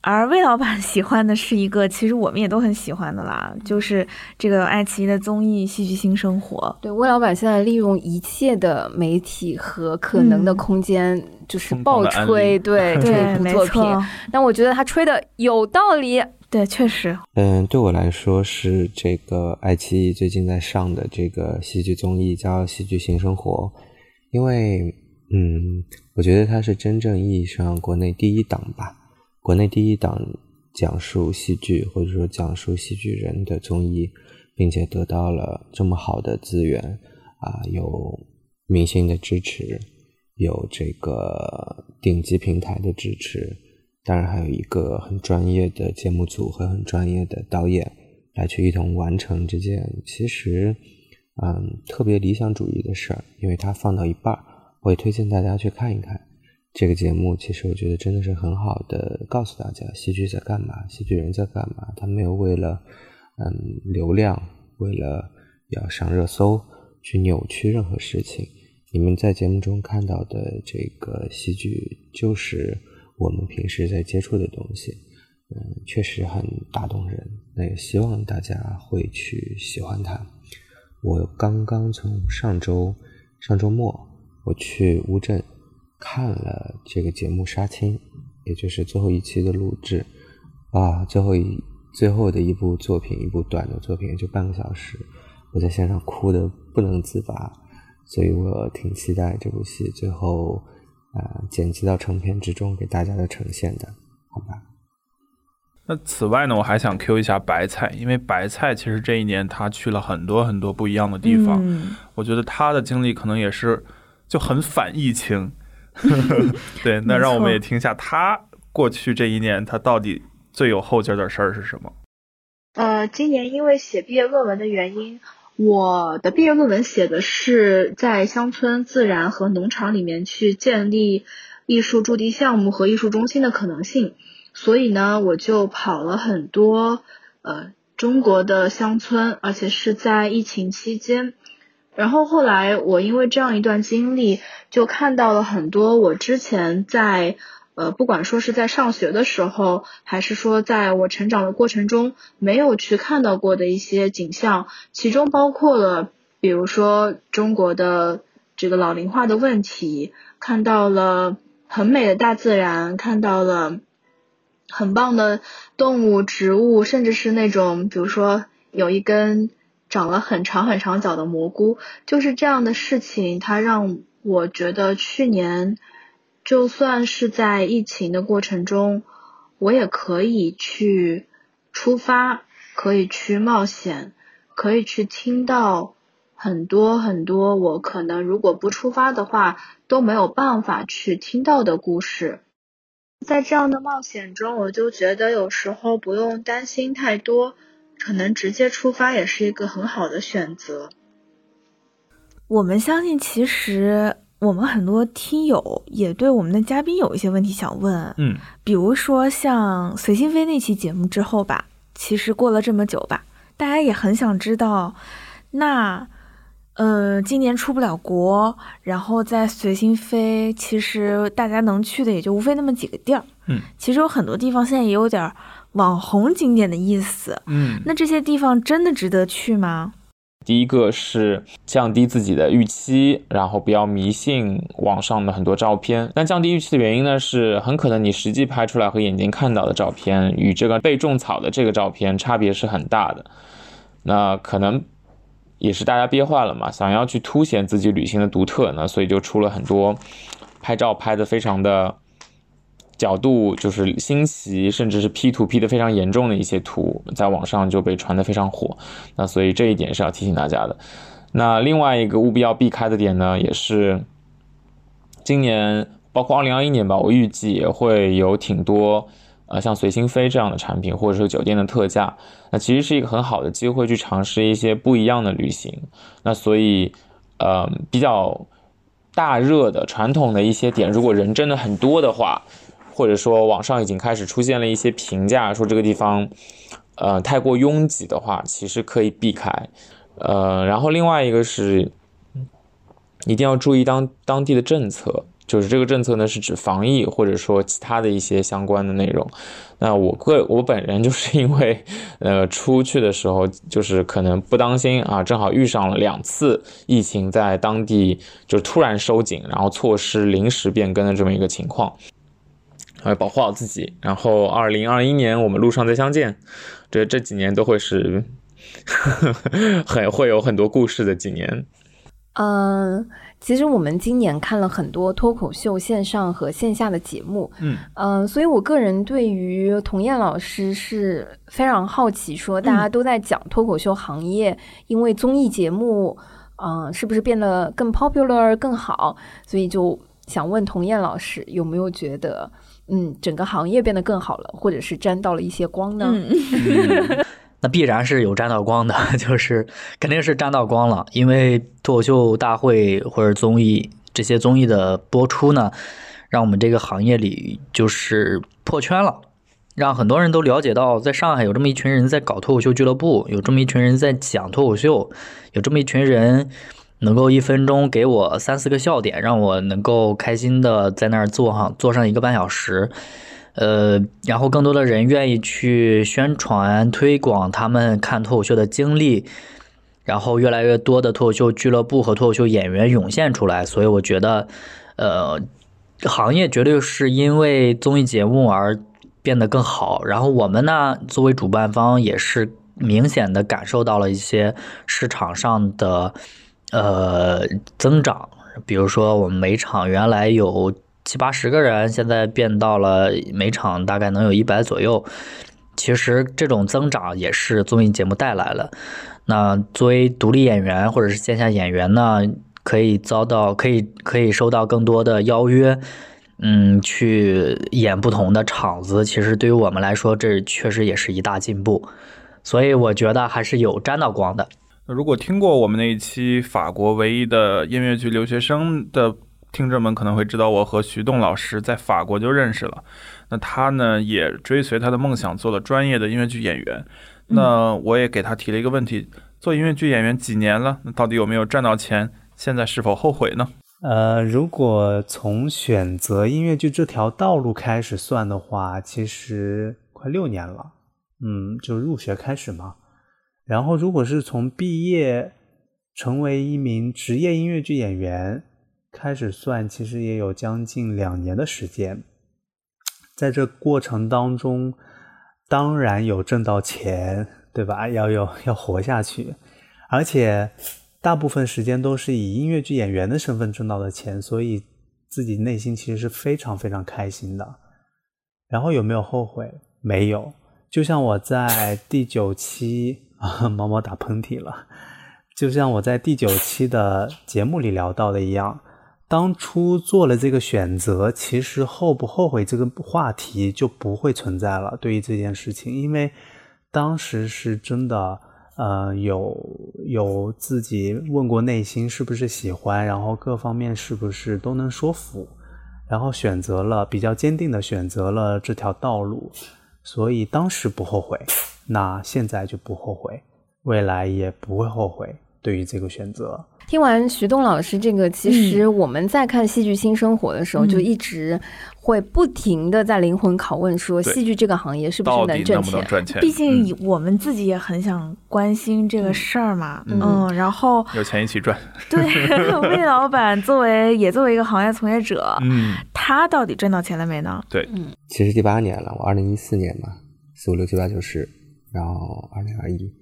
而魏老板喜欢的是一个，其实我们也都很喜欢的啦，就是这个爱奇艺的综艺《戏剧新生活》。对，魏老板现在利用一切的媒体和可能的空间，就是爆吹对 这部作品。但我觉得他吹的有道理。对，确实。嗯，对我来说是这个爱奇艺最近在上的这个戏剧综艺叫《戏剧新生活》，因为嗯，我觉得它是真正意义上国内第一档吧，国内第一档讲述戏剧或者说讲述戏剧人的综艺，并且得到了这么好的资源啊，有明星的支持，有这个顶级平台的支持。当然，还有一个很专业的节目组和很专业的导演来去一同完成这件其实嗯特别理想主义的事儿。因为它放到一半儿，我也推荐大家去看一看这个节目。其实我觉得真的是很好的告诉大家戏剧在干嘛，戏剧人在干嘛。他没有为了嗯流量，为了要上热搜去扭曲任何事情。你们在节目中看到的这个戏剧就是。我们平时在接触的东西，嗯，确实很打动人。那也希望大家会去喜欢它。我刚刚从上周上周末，我去乌镇看了这个节目杀青，也就是最后一期的录制。啊，最后一最后的一部作品，一部短的作品，就半个小时，我在现场哭的不能自拔。所以我挺期待这部戏最后。啊，剪辑到成片之中给大家的呈现的，好吧？那此外呢，我还想 Q 一下白菜，因为白菜其实这一年他去了很多很多不一样的地方，我觉得他的经历可能也是就很反疫情。对，那让我们也听一下他过去这一年他到底最有后劲的事儿是什么？呃，今年因为写毕业论文的原因。我的毕业论文写的是在乡村自然和农场里面去建立艺术驻地项目和艺术中心的可能性，所以呢，我就跑了很多呃中国的乡村，而且是在疫情期间。然后后来我因为这样一段经历，就看到了很多我之前在。呃，不管说是在上学的时候，还是说在我成长的过程中，没有去看到过的一些景象，其中包括了，比如说中国的这个老龄化的问题，看到了很美的大自然，看到了很棒的动物、植物，甚至是那种，比如说有一根长了很长很长脚的蘑菇，就是这样的事情，它让我觉得去年。就算是在疫情的过程中，我也可以去出发，可以去冒险，可以去听到很多很多我可能如果不出发的话都没有办法去听到的故事。在这样的冒险中，我就觉得有时候不用担心太多，可能直接出发也是一个很好的选择。我们相信，其实我们很多听友也对我们的嘉宾有一些问题想问。嗯，比如说像随心飞那期节目之后吧，其实过了这么久吧，大家也很想知道，那，呃，今年出不了国，然后在随心飞，其实大家能去的也就无非那么几个地儿。嗯，其实有很多地方现在也有点网红景点的意思。嗯，那这些地方真的值得去吗？第一个是降低自己的预期，然后不要迷信网上的很多照片。但降低预期的原因呢，是很可能你实际拍出来和眼睛看到的照片与这个被种草的这个照片差别是很大的。那可能也是大家憋坏了嘛，想要去凸显自己旅行的独特呢，所以就出了很多拍照拍的非常的。角度就是新奇，甚至是 P 图 P 的非常严重的一些图，在网上就被传得非常火。那所以这一点是要提醒大家的。那另外一个务必要避开的点呢，也是今年包括二零二一年吧，我预计也会有挺多呃像随心飞这样的产品，或者说酒店的特价。那其实是一个很好的机会去尝试一些不一样的旅行。那所以呃比较大热的传统的一些点，如果人真的很多的话。或者说网上已经开始出现了一些评价，说这个地方，呃，太过拥挤的话，其实可以避开。呃，然后另外一个是，一定要注意当当地的政策，就是这个政策呢是指防疫或者说其他的一些相关的内容。那我个我本人就是 因为，呃，出去的时候就是可能不当心啊，正好遇上了两次疫情在当地就突然收紧，然后措施临时变更的这么一个情况。要保护好自己，然后二零二一年我们路上再相见。这这几年都会是 很会有很多故事的几年。嗯，其实我们今年看了很多脱口秀线上和线下的节目，嗯嗯，所以我个人对于童燕老师是非常好奇，说大家都在讲脱口秀行业，因为综艺节目，嗯，是不是变得更 popular 更好？所以就想问童燕老师有没有觉得？嗯，整个行业变得更好了，或者是沾到了一些光呢？那必然是有沾到光的，就是肯定是沾到光了。因为脱口秀大会或者综艺这些综艺的播出呢，让我们这个行业里就是破圈了，让很多人都了解到，在上海有这么一群人在搞脱口秀俱乐部，有这么一群人在讲脱口秀，有这么一群人。能够一分钟给我三四个笑点，让我能够开心的在那儿坐上坐上一个半小时，呃，然后更多的人愿意去宣传推广他们看脱口秀的经历，然后越来越多的脱口秀俱乐部和脱口秀演员涌现出来，所以我觉得，呃，行业绝对是因为综艺节目而变得更好。然后我们呢，作为主办方也是明显的感受到了一些市场上的。呃，增长，比如说我们每场原来有七八十个人，现在变到了每场大概能有一百左右。其实这种增长也是综艺节目带来了。那作为独立演员或者是线下演员呢，可以遭到可以可以收到更多的邀约，嗯，去演不同的场子。其实对于我们来说，这确实也是一大进步。所以我觉得还是有沾到光的。如果听过我们那一期法国唯一的音乐剧留学生的听众们，可能会知道我和徐栋老师在法国就认识了。那他呢，也追随他的梦想做了专业的音乐剧演员。那我也给他提了一个问题：做音乐剧演员几年了？那到底有没有赚到钱？现在是否后悔呢？呃，如果从选择音乐剧这条道路开始算的话，其实快六年了。嗯，就入学开始嘛。然后，如果是从毕业成为一名职业音乐剧演员开始算，其实也有将近两年的时间。在这过程当中，当然有挣到钱，对吧？要有要活下去，而且大部分时间都是以音乐剧演员的身份挣到的钱，所以自己内心其实是非常非常开心的。然后有没有后悔？没有。就像我在第九期。啊，毛毛打喷嚏了，就像我在第九期的节目里聊到的一样，当初做了这个选择，其实后不后悔这个话题就不会存在了。对于这件事情，因为当时是真的，呃，有有自己问过内心是不是喜欢，然后各方面是不是都能说服，然后选择了比较坚定的选择了这条道路，所以当时不后悔，那现在就不后悔，未来也不会后悔对于这个选择。听完徐栋老师这个，其实我们在看戏剧新生活的时候，就一直会不停的在灵魂拷问说，戏剧这个行业是不是能赚钱？毕竟我们自己也很想关心这个事儿嘛。嗯，然后有钱一起赚。对，魏老板作为也作为一个行业从业者，嗯，他到底赚到钱了没呢？对，嗯，其实第八年了，我二零一四年嘛，四五六七八九十，然后二零二一，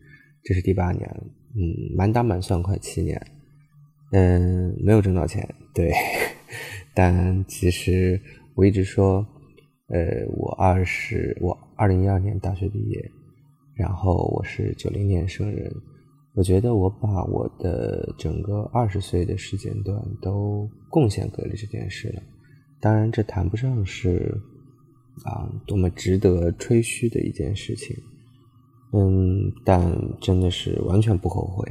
这是第八年，嗯，满打满算快七年。嗯，没有挣到钱，对。但其实我一直说，呃，我二十，我二零一二年大学毕业，然后我是九零年生人。我觉得我把我的整个二十岁的时间段都贡献给了这件事了。当然，这谈不上是啊多么值得吹嘘的一件事情。嗯，但真的是完全不后悔，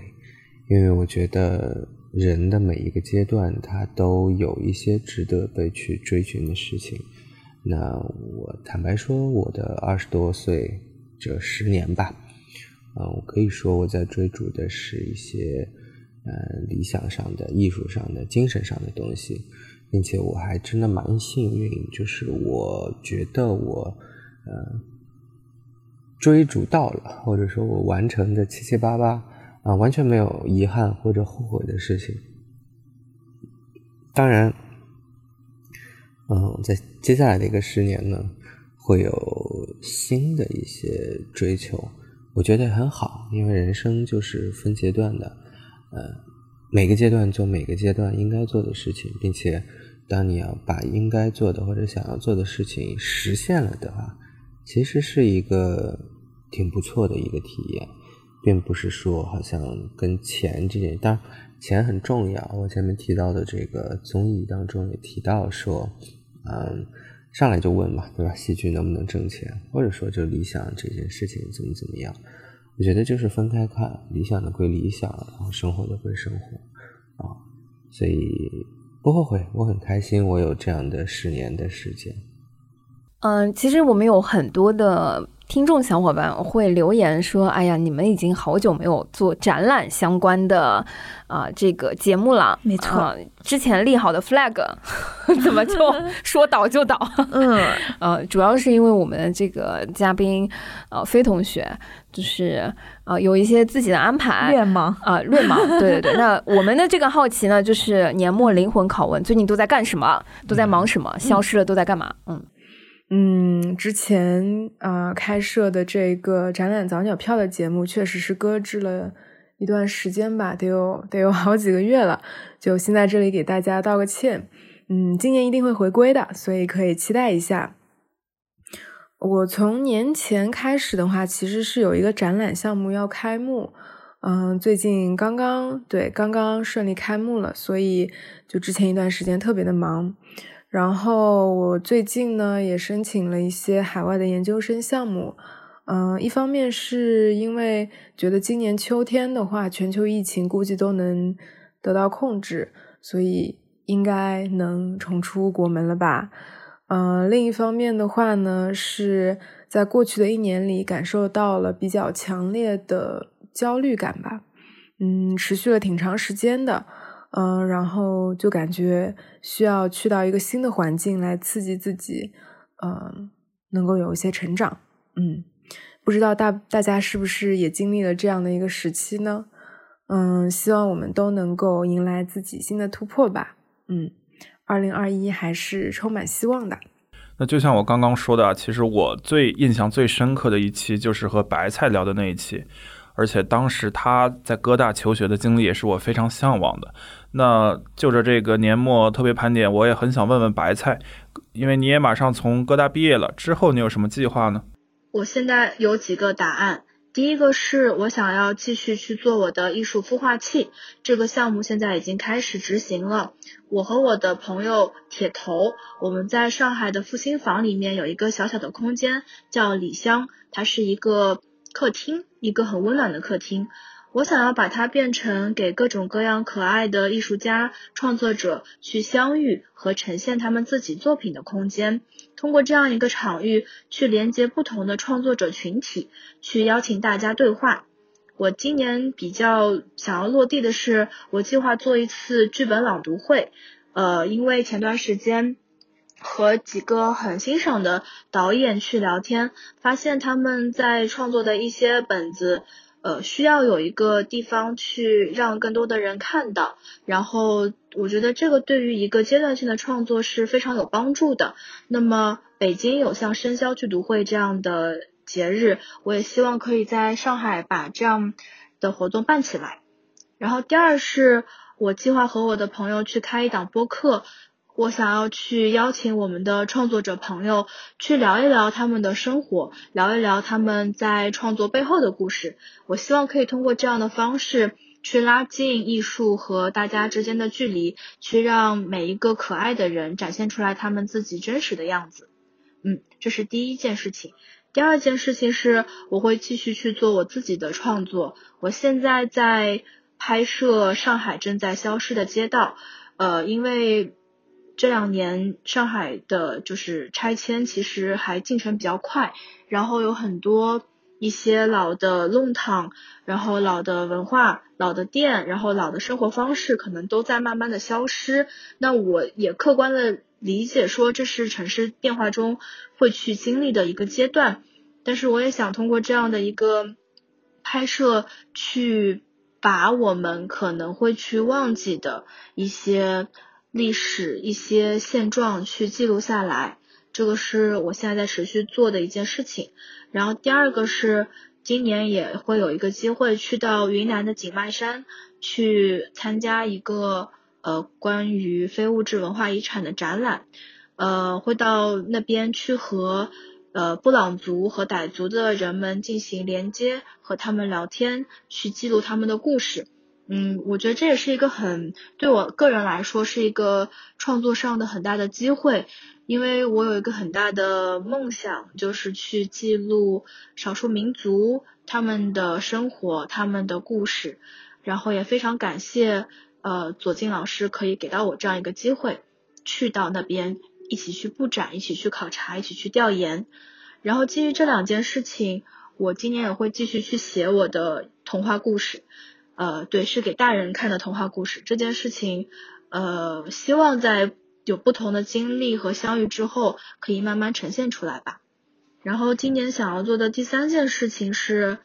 因为我觉得。人的每一个阶段，他都有一些值得被去追寻的事情。那我坦白说，我的二十多岁这十年吧，嗯，我可以说我在追逐的是一些，呃，理想上的、艺术上的、精神上的东西，并且我还真的蛮幸运，就是我觉得我，呃，追逐到了，或者说我完成的七七八八。啊，完全没有遗憾或者后悔的事情。当然，嗯，在接下来的一个十年呢，会有新的一些追求，我觉得很好，因为人生就是分阶段的，呃，每个阶段做每个阶段应该做的事情，并且，当你要把应该做的或者想要做的事情实现了的话，其实是一个挺不错的一个体验。并不是说好像跟钱这件，当然钱很重要。我前面提到的这个综艺当中也提到说，嗯，上来就问嘛，对吧？戏剧能不能挣钱，或者说就理想这件事情怎么怎么样？我觉得就是分开看，理想的归理想，然后生活的归生活啊。所以不后悔，我很开心，我有这样的十年的时间。嗯，其实我们有很多的。听众小伙伴会留言说：“哎呀，你们已经好久没有做展览相关的啊这个节目了。”没错，之前立好的 flag 怎么就 说倒就倒？嗯，呃，主要是因为我们的这个嘉宾呃飞同学就是呃有一些自己的安排，略忙啊，略忙。对对对，那我们的这个好奇呢，就是年末灵魂拷问，最近都在干什么？都在忙什么？消失了都在干嘛？嗯。嗯，之前啊开设的这个展览早鸟票的节目，确实是搁置了一段时间吧，得有得有好几个月了。就先在这里给大家道个歉。嗯，今年一定会回归的，所以可以期待一下。我从年前开始的话，其实是有一个展览项目要开幕，嗯，最近刚刚对刚刚顺利开幕了，所以就之前一段时间特别的忙。然后我最近呢也申请了一些海外的研究生项目，嗯，一方面是因为觉得今年秋天的话，全球疫情估计都能得到控制，所以应该能重出国门了吧。嗯，另一方面的话呢，是在过去的一年里感受到了比较强烈的焦虑感吧，嗯，持续了挺长时间的。嗯，然后就感觉需要去到一个新的环境来刺激自己，嗯，能够有一些成长。嗯，不知道大大家是不是也经历了这样的一个时期呢？嗯，希望我们都能够迎来自己新的突破吧。嗯，二零二一还是充满希望的。那就像我刚刚说的，其实我最印象最深刻的一期就是和白菜聊的那一期。而且当时他在哥大求学的经历也是我非常向往的。那就着这个年末特别盘点，我也很想问问白菜，因为你也马上从哥大毕业了，之后你有什么计划呢？我现在有几个答案。第一个是我想要继续去做我的艺术孵化器，这个项目现在已经开始执行了。我和我的朋友铁头，我们在上海的复兴坊里面有一个小小的空间，叫李香，它是一个。客厅，一个很温暖的客厅。我想要把它变成给各种各样可爱的艺术家、创作者去相遇和呈现他们自己作品的空间。通过这样一个场域，去连接不同的创作者群体，去邀请大家对话。我今年比较想要落地的是，我计划做一次剧本朗读会。呃，因为前段时间和几个很欣赏的导演去聊天，发现他们在创作的一些本子。呃，需要有一个地方去让更多的人看到，然后我觉得这个对于一个阶段性的创作是非常有帮助的。那么北京有像生肖剧读会这样的节日，我也希望可以在上海把这样的活动办起来。然后第二是我计划和我的朋友去开一档播客。我想要去邀请我们的创作者朋友去聊一聊他们的生活，聊一聊他们在创作背后的故事。我希望可以通过这样的方式去拉近艺术和大家之间的距离，去让每一个可爱的人展现出来他们自己真实的样子。嗯，这是第一件事情。第二件事情是，我会继续去做我自己的创作。我现在在拍摄上海正在消失的街道，呃，因为。这两年上海的就是拆迁，其实还进程比较快，然后有很多一些老的弄堂，然后老的文化、老的店，然后老的生活方式，可能都在慢慢的消失。那我也客观的理解说，这是城市变化中会去经历的一个阶段。但是我也想通过这样的一个拍摄，去把我们可能会去忘记的一些。历史一些现状去记录下来，这个是我现在在持续做的一件事情。然后第二个是今年也会有一个机会去到云南的景迈山去参加一个呃关于非物质文化遗产的展览，呃会到那边去和呃布朗族和傣族的人们进行连接，和他们聊天，去记录他们的故事。嗯，我觉得这也是一个很对我个人来说是一个创作上的很大的机会，因为我有一个很大的梦想，就是去记录少数民族他们的生活、他们的故事，然后也非常感谢呃左静老师可以给到我这样一个机会，去到那边一起去布展、一起去考察、一起去调研，然后基于这两件事情，我今年也会继续去写我的童话故事。呃，对，是给大人看的童话故事这件事情，呃，希望在有不同的经历和相遇之后，可以慢慢呈现出来吧。然后今年想要做的第三件事情是，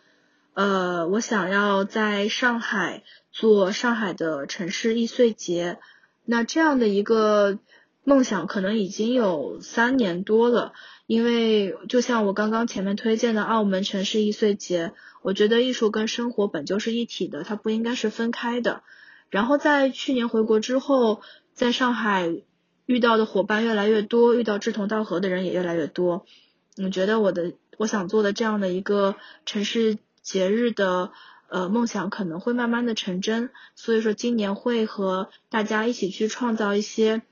呃，我想要在上海做上海的城市易碎节。那这样的一个梦想可能已经有三年多了，因为就像我刚刚前面推荐的澳门城市易碎节。我觉得艺术跟生活本就是一体的，它不应该是分开的。然后在去年回国之后，在上海遇到的伙伴越来越多，遇到志同道合的人也越来越多。我觉得我的我想做的这样的一个城市节日的呃梦想可能会慢慢的成真。所以说今年会和大家一起去创造一些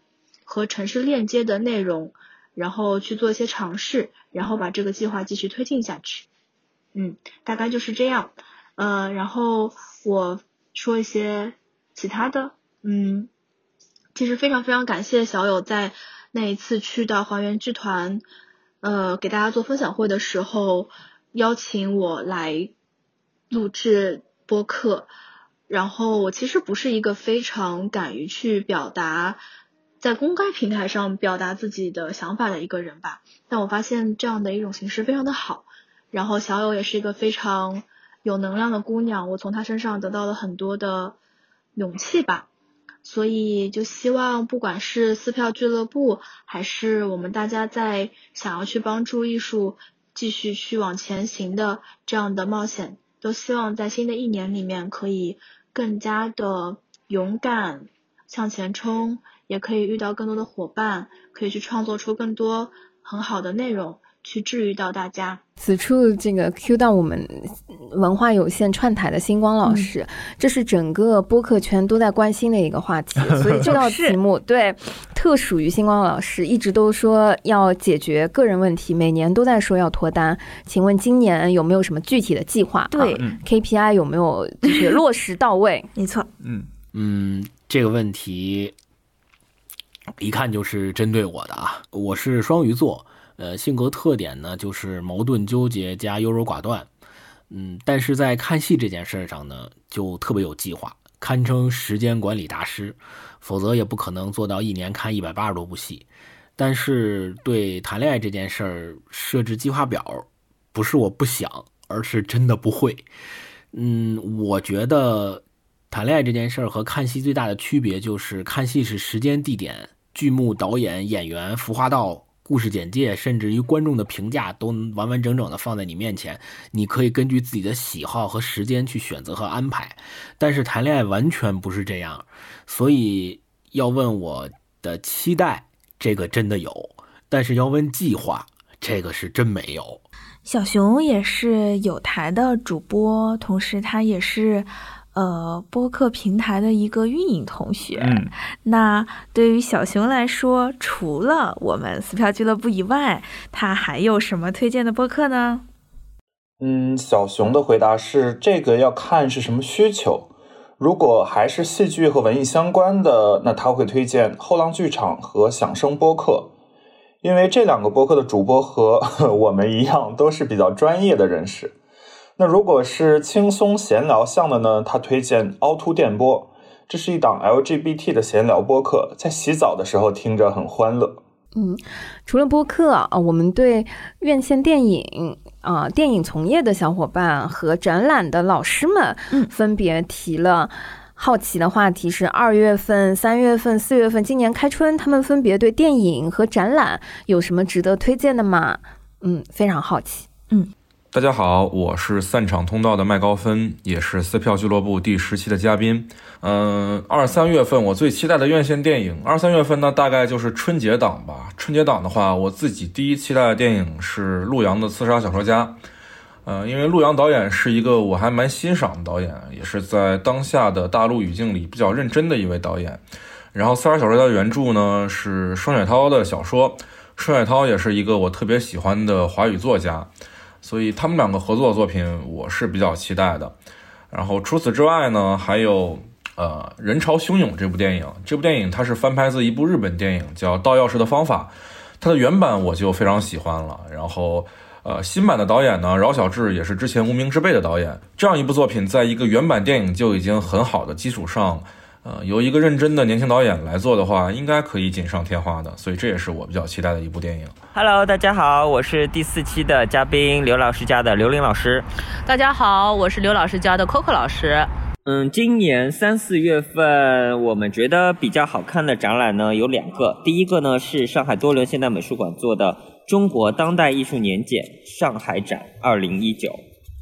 和城市链接的内容，然后去做一些尝试，然后把这个计划继续推进下去。嗯，大概就是这样，呃，然后我说一些其他的，嗯，其实非常非常感谢小友在那一次去到还原剧团，呃，给大家做分享会的时候邀请我来录制播客，然后我其实不是一个非常敢于去表达在公开平台上表达自己的想法的一个人吧，但我发现这样的一种形式非常的好。然后小友也是一个非常有能量的姑娘，我从她身上得到了很多的勇气吧，所以就希望不管是撕票俱乐部，还是我们大家在想要去帮助艺术继续去往前行的这样的冒险，都希望在新的一年里面可以更加的勇敢向前冲，也可以遇到更多的伙伴，可以去创作出更多很好的内容。去治愈到大家。此处这个 Q 到我们文化有限串台的星光老师，这是整个播客圈都在关心的一个话题，所以这道 题目对特属于星光老师，一直都说要解决个人问题，每年都在说要脱单。请问今年有没有什么具体的计划？对，KPI 有没有就是落实到位？没错，嗯嗯，这个问题一看就是针对我的啊，我是双鱼座。呃，性格特点呢，就是矛盾纠结加优柔寡断，嗯，但是在看戏这件事上呢，就特别有计划，堪称时间管理大师，否则也不可能做到一年看一百八十多部戏。但是对谈恋爱这件事儿设置计划表，不是我不想，而是真的不会。嗯，我觉得谈恋爱这件事儿和看戏最大的区别就是，看戏是时间、地点、剧目、导演、演员、服化道。故事简介，甚至于观众的评价，都完完整整的放在你面前，你可以根据自己的喜好和时间去选择和安排。但是谈恋爱完全不是这样，所以要问我的期待，这个真的有；但是要问计划，这个是真没有。小熊也是有台的主播，同时他也是。呃，播客平台的一个运营同学。嗯，那对于小熊来说，除了我们撕票俱乐部以外，他还有什么推荐的播客呢？嗯，小熊的回答是：这个要看是什么需求。如果还是戏剧和文艺相关的，那他会推荐后浪剧场和响声播客，因为这两个播客的主播和 我们一样，都是比较专业的人士。那如果是轻松闲聊向的呢？他推荐凹凸电波，这是一档 LGBT 的闲聊播客，在洗澡的时候听着很欢乐。嗯，除了播客啊，我们对院线电影啊、电影从业的小伙伴和展览的老师们，分别提了好奇的话题，是二月份、三月份、四月份，今年开春，他们分别对电影和展览有什么值得推荐的吗？嗯，非常好奇。嗯。大家好，我是散场通道的麦高芬，也是撕票俱乐部第十期的嘉宾。嗯，二三月份我最期待的院线电影，二三月份呢大概就是春节档吧。春节档的话，我自己第一期待的电影是陆阳的《刺杀小说家》。嗯，因为陆阳导演是一个我还蛮欣赏的导演，也是在当下的大陆语境里比较认真的一位导演。然后《刺杀小说家》的原著呢是双雪涛的小说，双雪涛也是一个我特别喜欢的华语作家。所以他们两个合作的作品我是比较期待的，然后除此之外呢，还有呃《人潮汹涌》这部电影，这部电影它是翻拍自一部日本电影叫《盗钥匙的方法》，它的原版我就非常喜欢了，然后呃新版的导演呢饶晓志也是之前《无名之辈》的导演，这样一部作品在一个原版电影就已经很好的基础上。呃，由一个认真的年轻导演来做的话，应该可以锦上添花的，所以这也是我比较期待的一部电影。Hello，大家好，我是第四期的嘉宾刘老师家的刘林老师。大家好，我是刘老师家的 Coco 老师。嗯，今年三四月份，我们觉得比较好看的展览呢有两个，第一个呢是上海多伦现代美术馆做的中国当代艺术年鉴上海展二零一九。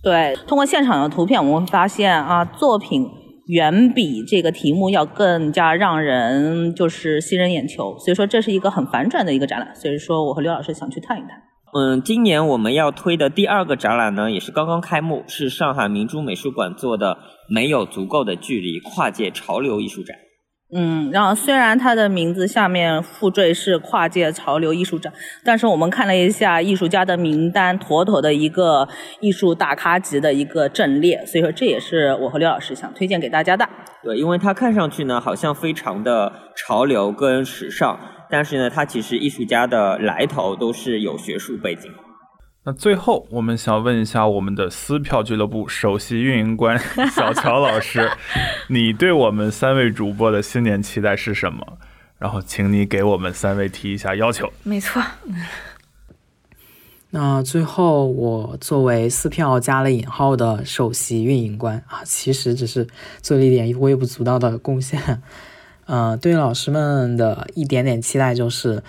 对，通过现场的图片，我们会发现啊，作品。远比这个题目要更加让人就是吸人眼球，所以说这是一个很反转的一个展览，所以说我和刘老师想去探一探。嗯，今年我们要推的第二个展览呢，也是刚刚开幕，是上海明珠美术馆做的《没有足够的距离：跨界潮流艺术展》。嗯，然后虽然它的名字下面附缀是跨界潮流艺术展，但是我们看了一下艺术家的名单，妥妥的一个艺术大咖级的一个阵列，所以说这也是我和刘老师想推荐给大家的。对，因为它看上去呢好像非常的潮流跟时尚，但是呢它其实艺术家的来头都是有学术背景。那最后，我们想问一下我们的撕票俱乐部首席运营官 小乔老师，你对我们三位主播的新年期待是什么？然后，请你给我们三位提一下要求。没错。那最后，我作为撕票加了引号的首席运营官啊，其实只是做了一点微不足道的贡献。嗯，对老师们的一点点期待就是，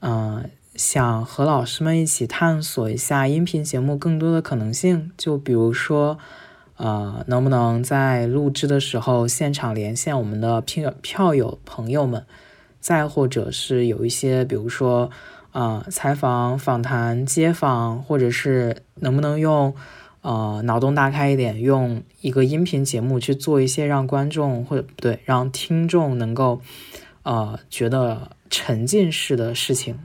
嗯。想和老师们一起探索一下音频节目更多的可能性，就比如说，呃，能不能在录制的时候现场连线我们的票票友朋友们，再或者是有一些，比如说，啊，采访、访谈、街访，或者是能不能用，呃，脑洞大开一点，用一个音频节目去做一些让观众或者不对，让听众能够，呃，觉得沉浸式的事情，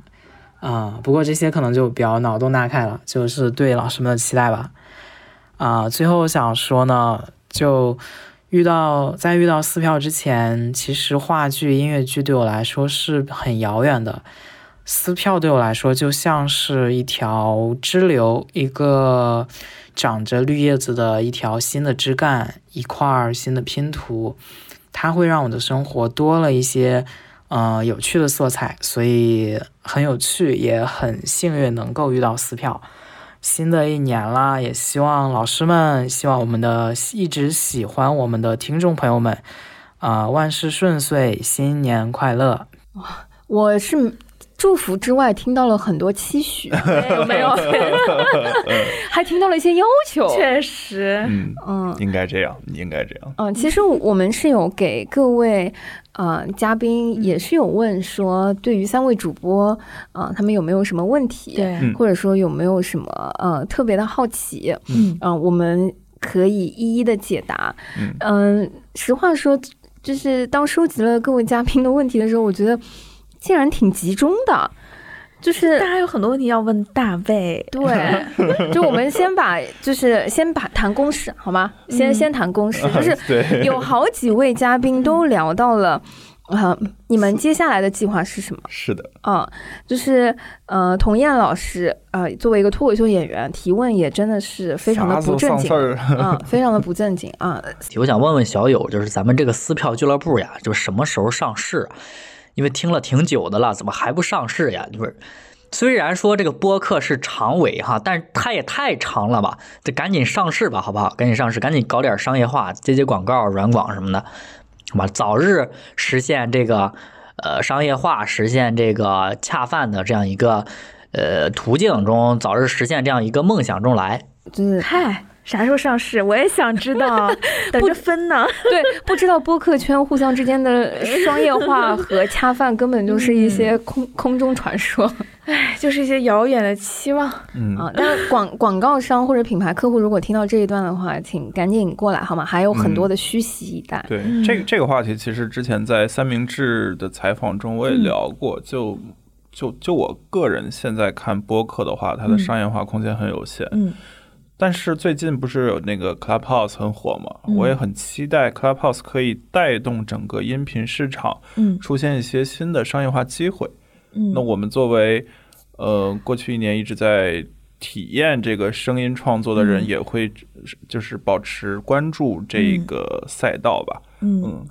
啊，不过这些可能就比较脑洞大开了，就是对老师们的期待吧。啊，最后想说呢，就遇到在遇到撕票之前，其实话剧、音乐剧对我来说是很遥远的。撕票对我来说就像是一条支流，一个长着绿叶子的一条新的枝干，一块新的拼图，它会让我的生活多了一些，呃，有趣的色彩，所以很有趣，也很幸运能够遇到撕票。新的一年啦，也希望老师们，希望我们的一直喜欢我们的听众朋友们，啊，万事顺遂，新年快乐！哇，我是。祝福之外，听到了很多期许，有 没有？还听到了一些要求，确实，嗯嗯，应该这样，应该这样。嗯，其实我们是有给各位呃嘉宾，也是有问说，对于三位主播啊，他们有没有什么问题？对，或者说有没有什么呃特别的好奇？嗯嗯，我们可以一一的解答。嗯，实话说，就是当收集了各位嘉宾的问题的时候，我觉得。竟然挺集中的，就是大家有很多问题要问大卫。对，就我们先把，就是先把谈公式好吗？先先谈公式，就是有好几位嘉宾都聊到了，啊，你们接下来的计划是什么？是的，啊，就是呃，童燕老师，呃，作为一个脱口秀演员，提问也真的是非常的不正经啊，非常的不正经啊。我想问问小友，就是咱们这个撕票俱乐部呀，就什么时候上市？因为听了挺久的了，怎么还不上市呀？就是，虽然说这个播客是长尾哈，但是它也太长了吧？得赶紧上市吧，好不好？赶紧上市，赶紧搞点商业化，接接广告、软广什么的，好吧？早日实现这个呃商业化，实现这个恰饭的这样一个呃途径中，早日实现这样一个梦想中来。嗯，嗨。啥时候上市？我也想知道，等着分呢。对，不知道播客圈互相之间的商业化和恰饭，根本就是一些空空中传说。唉，就是一些遥远的期望。嗯啊，但广广告商或者品牌客户如果听到这一段的话，请赶紧过来好吗？还有很多的虚席以待。对，这个这个话题，其实之前在三明治的采访中我也聊过。就就就我个人现在看播客的话，它的商业化空间很有限。嗯。但是最近不是有那个 Clubhouse 很火嘛？我也很期待 Clubhouse 可以带动整个音频市场，出现一些新的商业化机会。那我们作为呃过去一年一直在体验这个声音创作的人，也会就是保持关注这个赛道吧。嗯，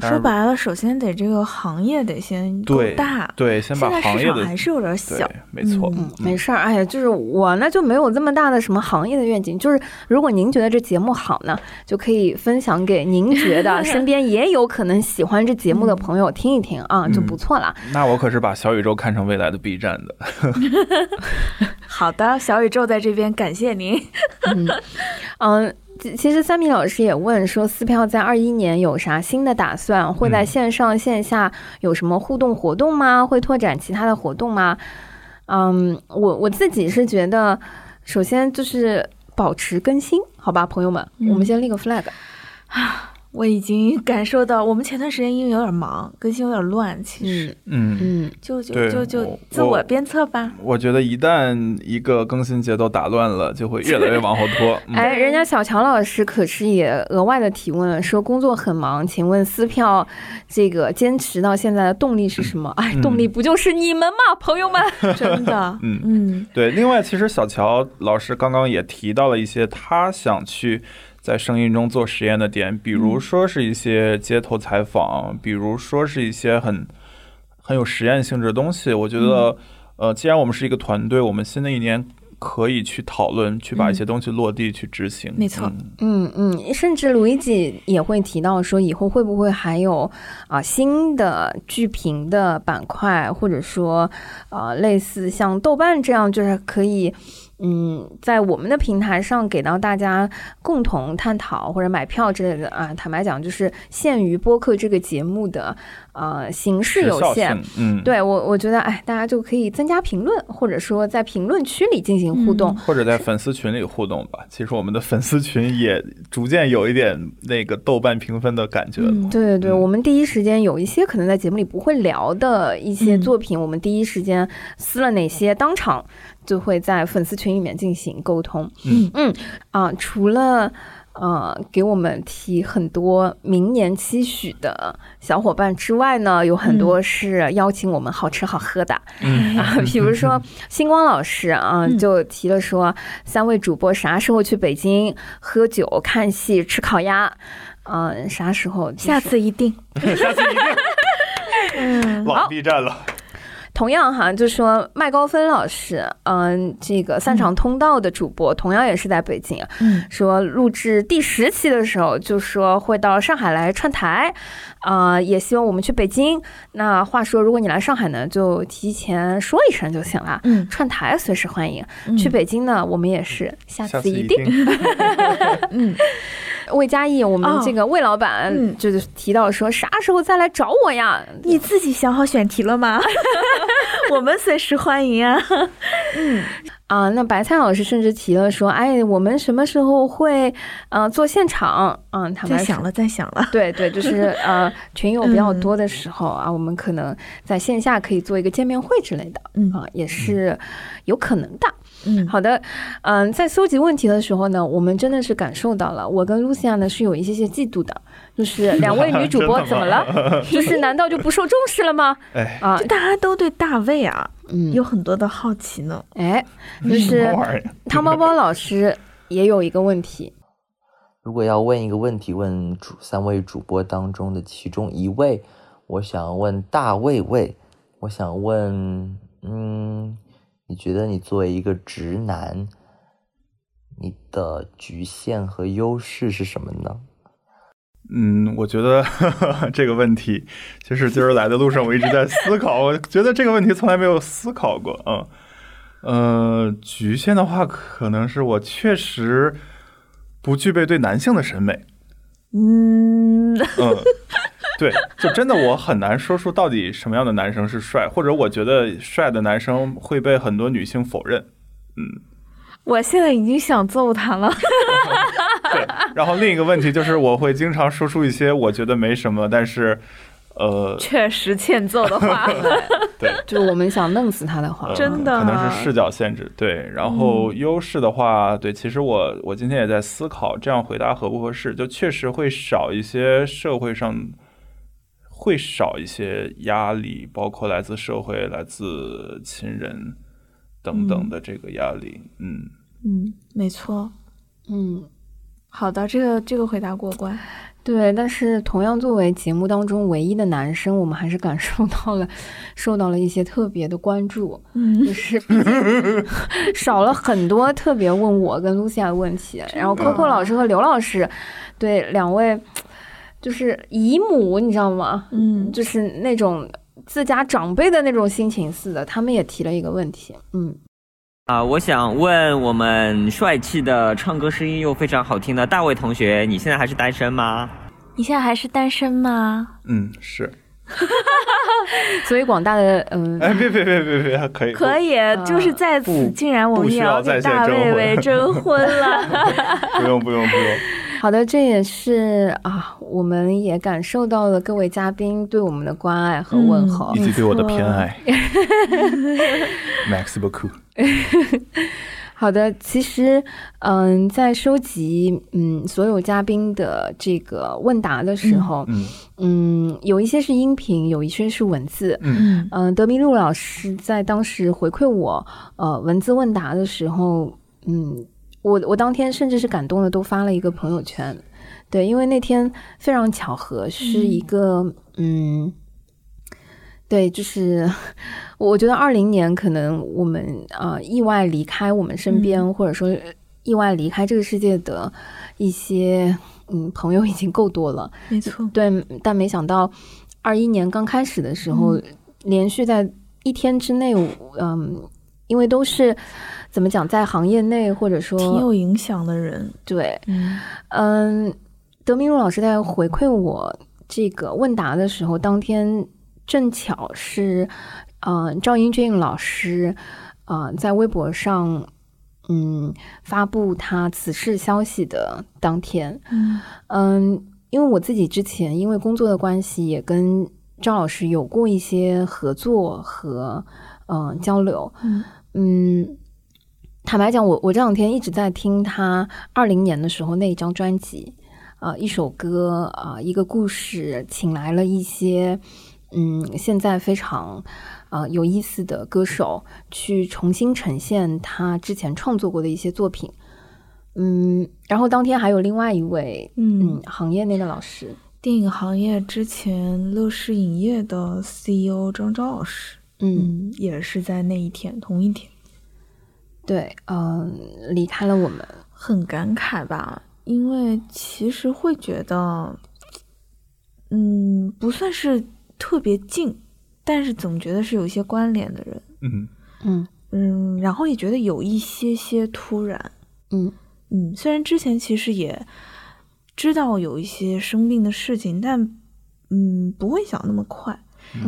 说白了，首先得这个行业得先够大，对，先把行业还是有点小，没错，嗯，没事儿，哎呀，就是我呢就没有这么大的什么行业的愿景，就是如果您觉得这节目好呢，就可以分享给您觉得 身边也有可能喜欢这节目的朋友听一听啊，就不错了。那我可是把小宇宙看成未来的 B 站的。好的，小宇宙在这边感谢您。嗯嗯。其实三米老师也问说，撕票在二一年有啥新的打算？会在线上线下有什么互动活动吗？会拓展其他的活动吗？嗯，我我自己是觉得，首先就是保持更新，好吧，朋友们，我们先立个 flag 啊。我已经感受到，我们前段时间因为有点忙，更新有点乱，其实，嗯嗯，就就就就自我鞭策吧。我觉得一旦一个更新节奏打乱了，就会越来越往后拖。哎，人家小乔老师可是也额外的提问了，说工作很忙，请问撕票这个坚持到现在的动力是什么？哎，动力不就是你们吗，朋友们？真的，嗯嗯，对。另外，其实小乔老师刚刚也提到了一些他想去。在声音中做实验的点，比如说是一些街头采访，比如说是一些很很有实验性质的东西。我觉得，呃，既然我们是一个团队，我们新的一年可以去讨论，去把一些东西落地去执行。没错，嗯嗯，甚至卢一吉也会提到说，以后会不会还有啊新的剧评的板块，或者说啊类似像豆瓣这样，就是可以。嗯，在我们的平台上给到大家共同探讨或者买票之类的啊，坦白讲，就是限于播客这个节目的呃形式有限，嗯，对我我觉得哎，大家就可以增加评论，或者说在评论区里进行互动，或者在粉丝群里互动吧。其实我们的粉丝群也逐渐有一点那个豆瓣评分的感觉了。对对对，我们第一时间有一些可能在节目里不会聊的一些作品，我们第一时间撕了哪些，当场。就会在粉丝群里面进行沟通。嗯嗯啊，除了呃给我们提很多明年期许的小伙伴之外呢，有很多是邀请我们好吃好喝的。嗯 啊，比如说星光老师啊，就提了说三位主播啥时候去北京喝酒、看戏、吃烤鸭？嗯，啥时候？下次一定。下次一定。嗯，老 B 站了。同样哈，就说麦高芬老师，嗯，这个散场通道的主播，同样也是在北京。嗯，说录制第十期的时候，就说会到上海来串台，啊，也希望我们去北京。那话说，如果你来上海呢，就提前说一声就行了。嗯，串台随时欢迎。去北京呢，我们也是下次一定。嗯。魏佳艺，我们这个魏老板就是提到说，啥时候再来找我呀？你自己想好选题了吗？我们随时欢迎啊。嗯啊，那白菜老师甚至提了说，哎，我们什么时候会呃做现场？嗯，他们在想了，再想了。对对，就是呃 群友比较多的时候啊，我们可能在线下可以做一个见面会之类的。嗯啊，也是有可能的。嗯，好的，嗯，在搜集问题的时候呢，我们真的是感受到了，我跟露西亚呢是有一些些嫉妒的，就是 两位女主播怎么了？就是难道就不受重视了吗？哎，啊，大家都对大卫啊，嗯，有很多的好奇呢。哎，就是 汤包包老师也有一个问题，如果要问一个问题，问主三位主播当中的其中一位，我想问大卫卫，我想问，嗯。你觉得你作为一个直男，你的局限和优势是什么呢？嗯，我觉得 这个问题，其实今儿来的路上我一直在思考。我觉得这个问题从来没有思考过。嗯，呃，局限的话，可能是我确实不具备对男性的审美。嗯嗯。对，就真的我很难说出到底什么样的男生是帅，或者我觉得帅的男生会被很多女性否认。嗯，我现在已经想揍他了。对，然后另一个问题就是，我会经常说出一些我觉得没什么，但是呃，确实欠揍的话。对，就我们想弄死他的话，真的可能是视角限制。对，然后优势的话，对，其实我我今天也在思考，这样回答合不合适？就确实会少一些社会上。会少一些压力，包括来自社会、来自亲人等等的这个压力。嗯嗯，没错。嗯，好的，这个这个回答过关。对，但是同样作为节目当中唯一的男生，我们还是感受到了受到了一些特别的关注。嗯，就是 少了很多特别问我跟露西亚的问题。然后 Coco 老师和刘老师，对两位。就是姨母，你知道吗？嗯，就是那种自家长辈的那种心情似的。他们也提了一个问题，嗯，啊，我想问我们帅气的、唱歌声音又非常好听的大卫同学，你现在还是单身吗？你现在还是单身吗？嗯，是。所以广大的嗯，哎，别别别别别，可以可以，就是在此，竟然我们要给大卫卫征 婚了。不用不用不用。好的，这也是啊，我们也感受到了各位嘉宾对我们的关爱和问候，以及对我的偏爱。Max b o o 好的，其实嗯，在收集嗯所有嘉宾的这个问答的时候，嗯嗯，有一些是音频，有一些是文字。嗯嗯，德明路老师在当时回馈我呃文字问答的时候，嗯。我我当天甚至是感动的，都发了一个朋友圈，对，因为那天非常巧合，是一个嗯，对，就是我觉得二零年可能我们啊意外离开我们身边，或者说意外离开这个世界的一些嗯朋友已经够多了，没。错，对，但没想到二一年刚开始的时候，连续在一天之内，嗯。因为都是怎么讲，在行业内或者说挺有影响的人。对，嗯，嗯德明路老师在回馈我这个问答的时候，当天正巧是，嗯，赵英俊老师，啊，在微博上，嗯，发布他此事消息的当天，嗯嗯，因为我自己之前因为工作的关系，也跟赵老师有过一些合作和。嗯，交流，嗯，坦白讲，我我这两天一直在听他二零年的时候那一张专辑，啊，一首歌啊，一个故事，请来了一些嗯，现在非常啊有意思的歌手去重新呈现他之前创作过的一些作品，嗯，然后当天还有另外一位嗯行业内的老师，电影行业之前乐视影业的 CEO 张昭老师。嗯，也是在那一天，同一天，对，嗯，离开了我们，很感慨吧？因为其实会觉得，嗯，不算是特别近，但是总觉得是有一些关联的人，嗯。嗯。嗯，然后也觉得有一些些突然，嗯。嗯，虽然之前其实也知道有一些生病的事情，但嗯，不会想那么快。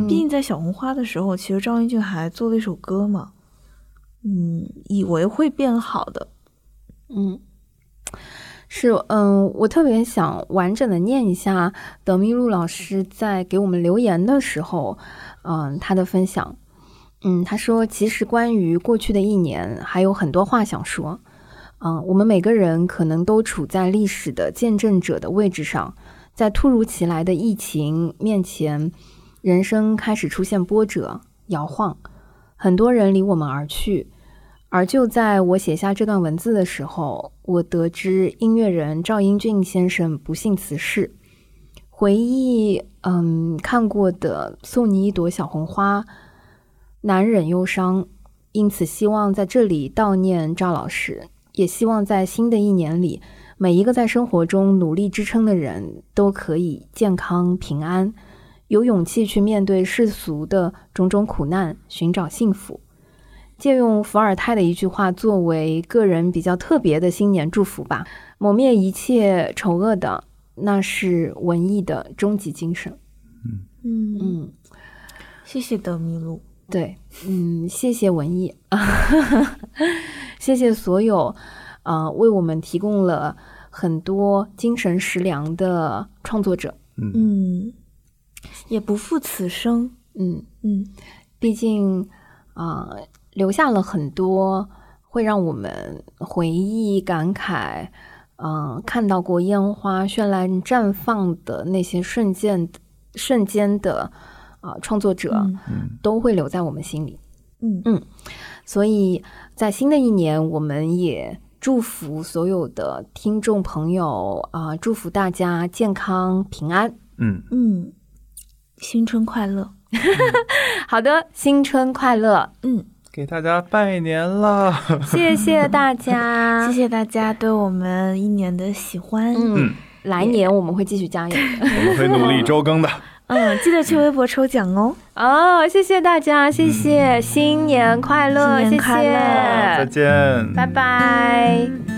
毕竟在小红花的时候，其实张英俊还做了一首歌嘛，嗯，以为会变好的，嗯，是，嗯，我特别想完整的念一下德密路老师在给我们留言的时候，嗯，他的分享，嗯，他说，其实关于过去的一年，还有很多话想说，嗯，我们每个人可能都处在历史的见证者的位置上，在突如其来的疫情面前。人生开始出现波折、摇晃，很多人离我们而去。而就在我写下这段文字的时候，我得知音乐人赵英俊先生不幸辞世。回忆，嗯，看过的《送你一朵小红花》，难忍忧伤，因此希望在这里悼念赵老师，也希望在新的一年里，每一个在生活中努力支撑的人都可以健康平安。有勇气去面对世俗的种种苦难，寻找幸福。借用伏尔泰的一句话作为个人比较特别的新年祝福吧：抹灭一切丑恶的，那是文艺的终极精神。嗯嗯嗯，谢谢德米路。对，嗯，谢谢文艺，谢谢所有啊，为我们提供了很多精神食粮的创作者。嗯嗯。也不负此生，嗯嗯，毕竟啊，留下了很多会让我们回忆、感慨，嗯，看到过烟花绚烂绽放的那些瞬间、瞬间的啊创作者，都会留在我们心里，嗯。嗯，所以在新的一年，我们也祝福所有的听众朋友啊，祝福大家健康平安，嗯。嗯。新春快乐！好的，新春快乐！嗯，给大家拜年了，谢谢大家，谢谢大家对我们一年的喜欢。嗯，来年我们会继续加油，我们会努力周更的。嗯，记得去微博抽奖哦。哦，谢谢大家，谢谢，新年快乐，新年快乐，再见，拜拜。次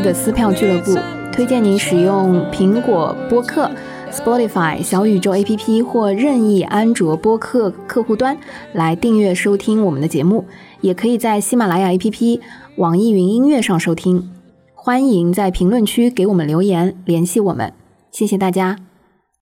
的撕票俱乐部，推荐您使用苹果播客、Spotify、小宇宙 APP 或任意安卓播客客户端来订阅收听我们的节目，也可以在喜马拉雅 APP、网易云音乐上收听。欢迎在评论区给我们留言，联系我们，谢谢大家。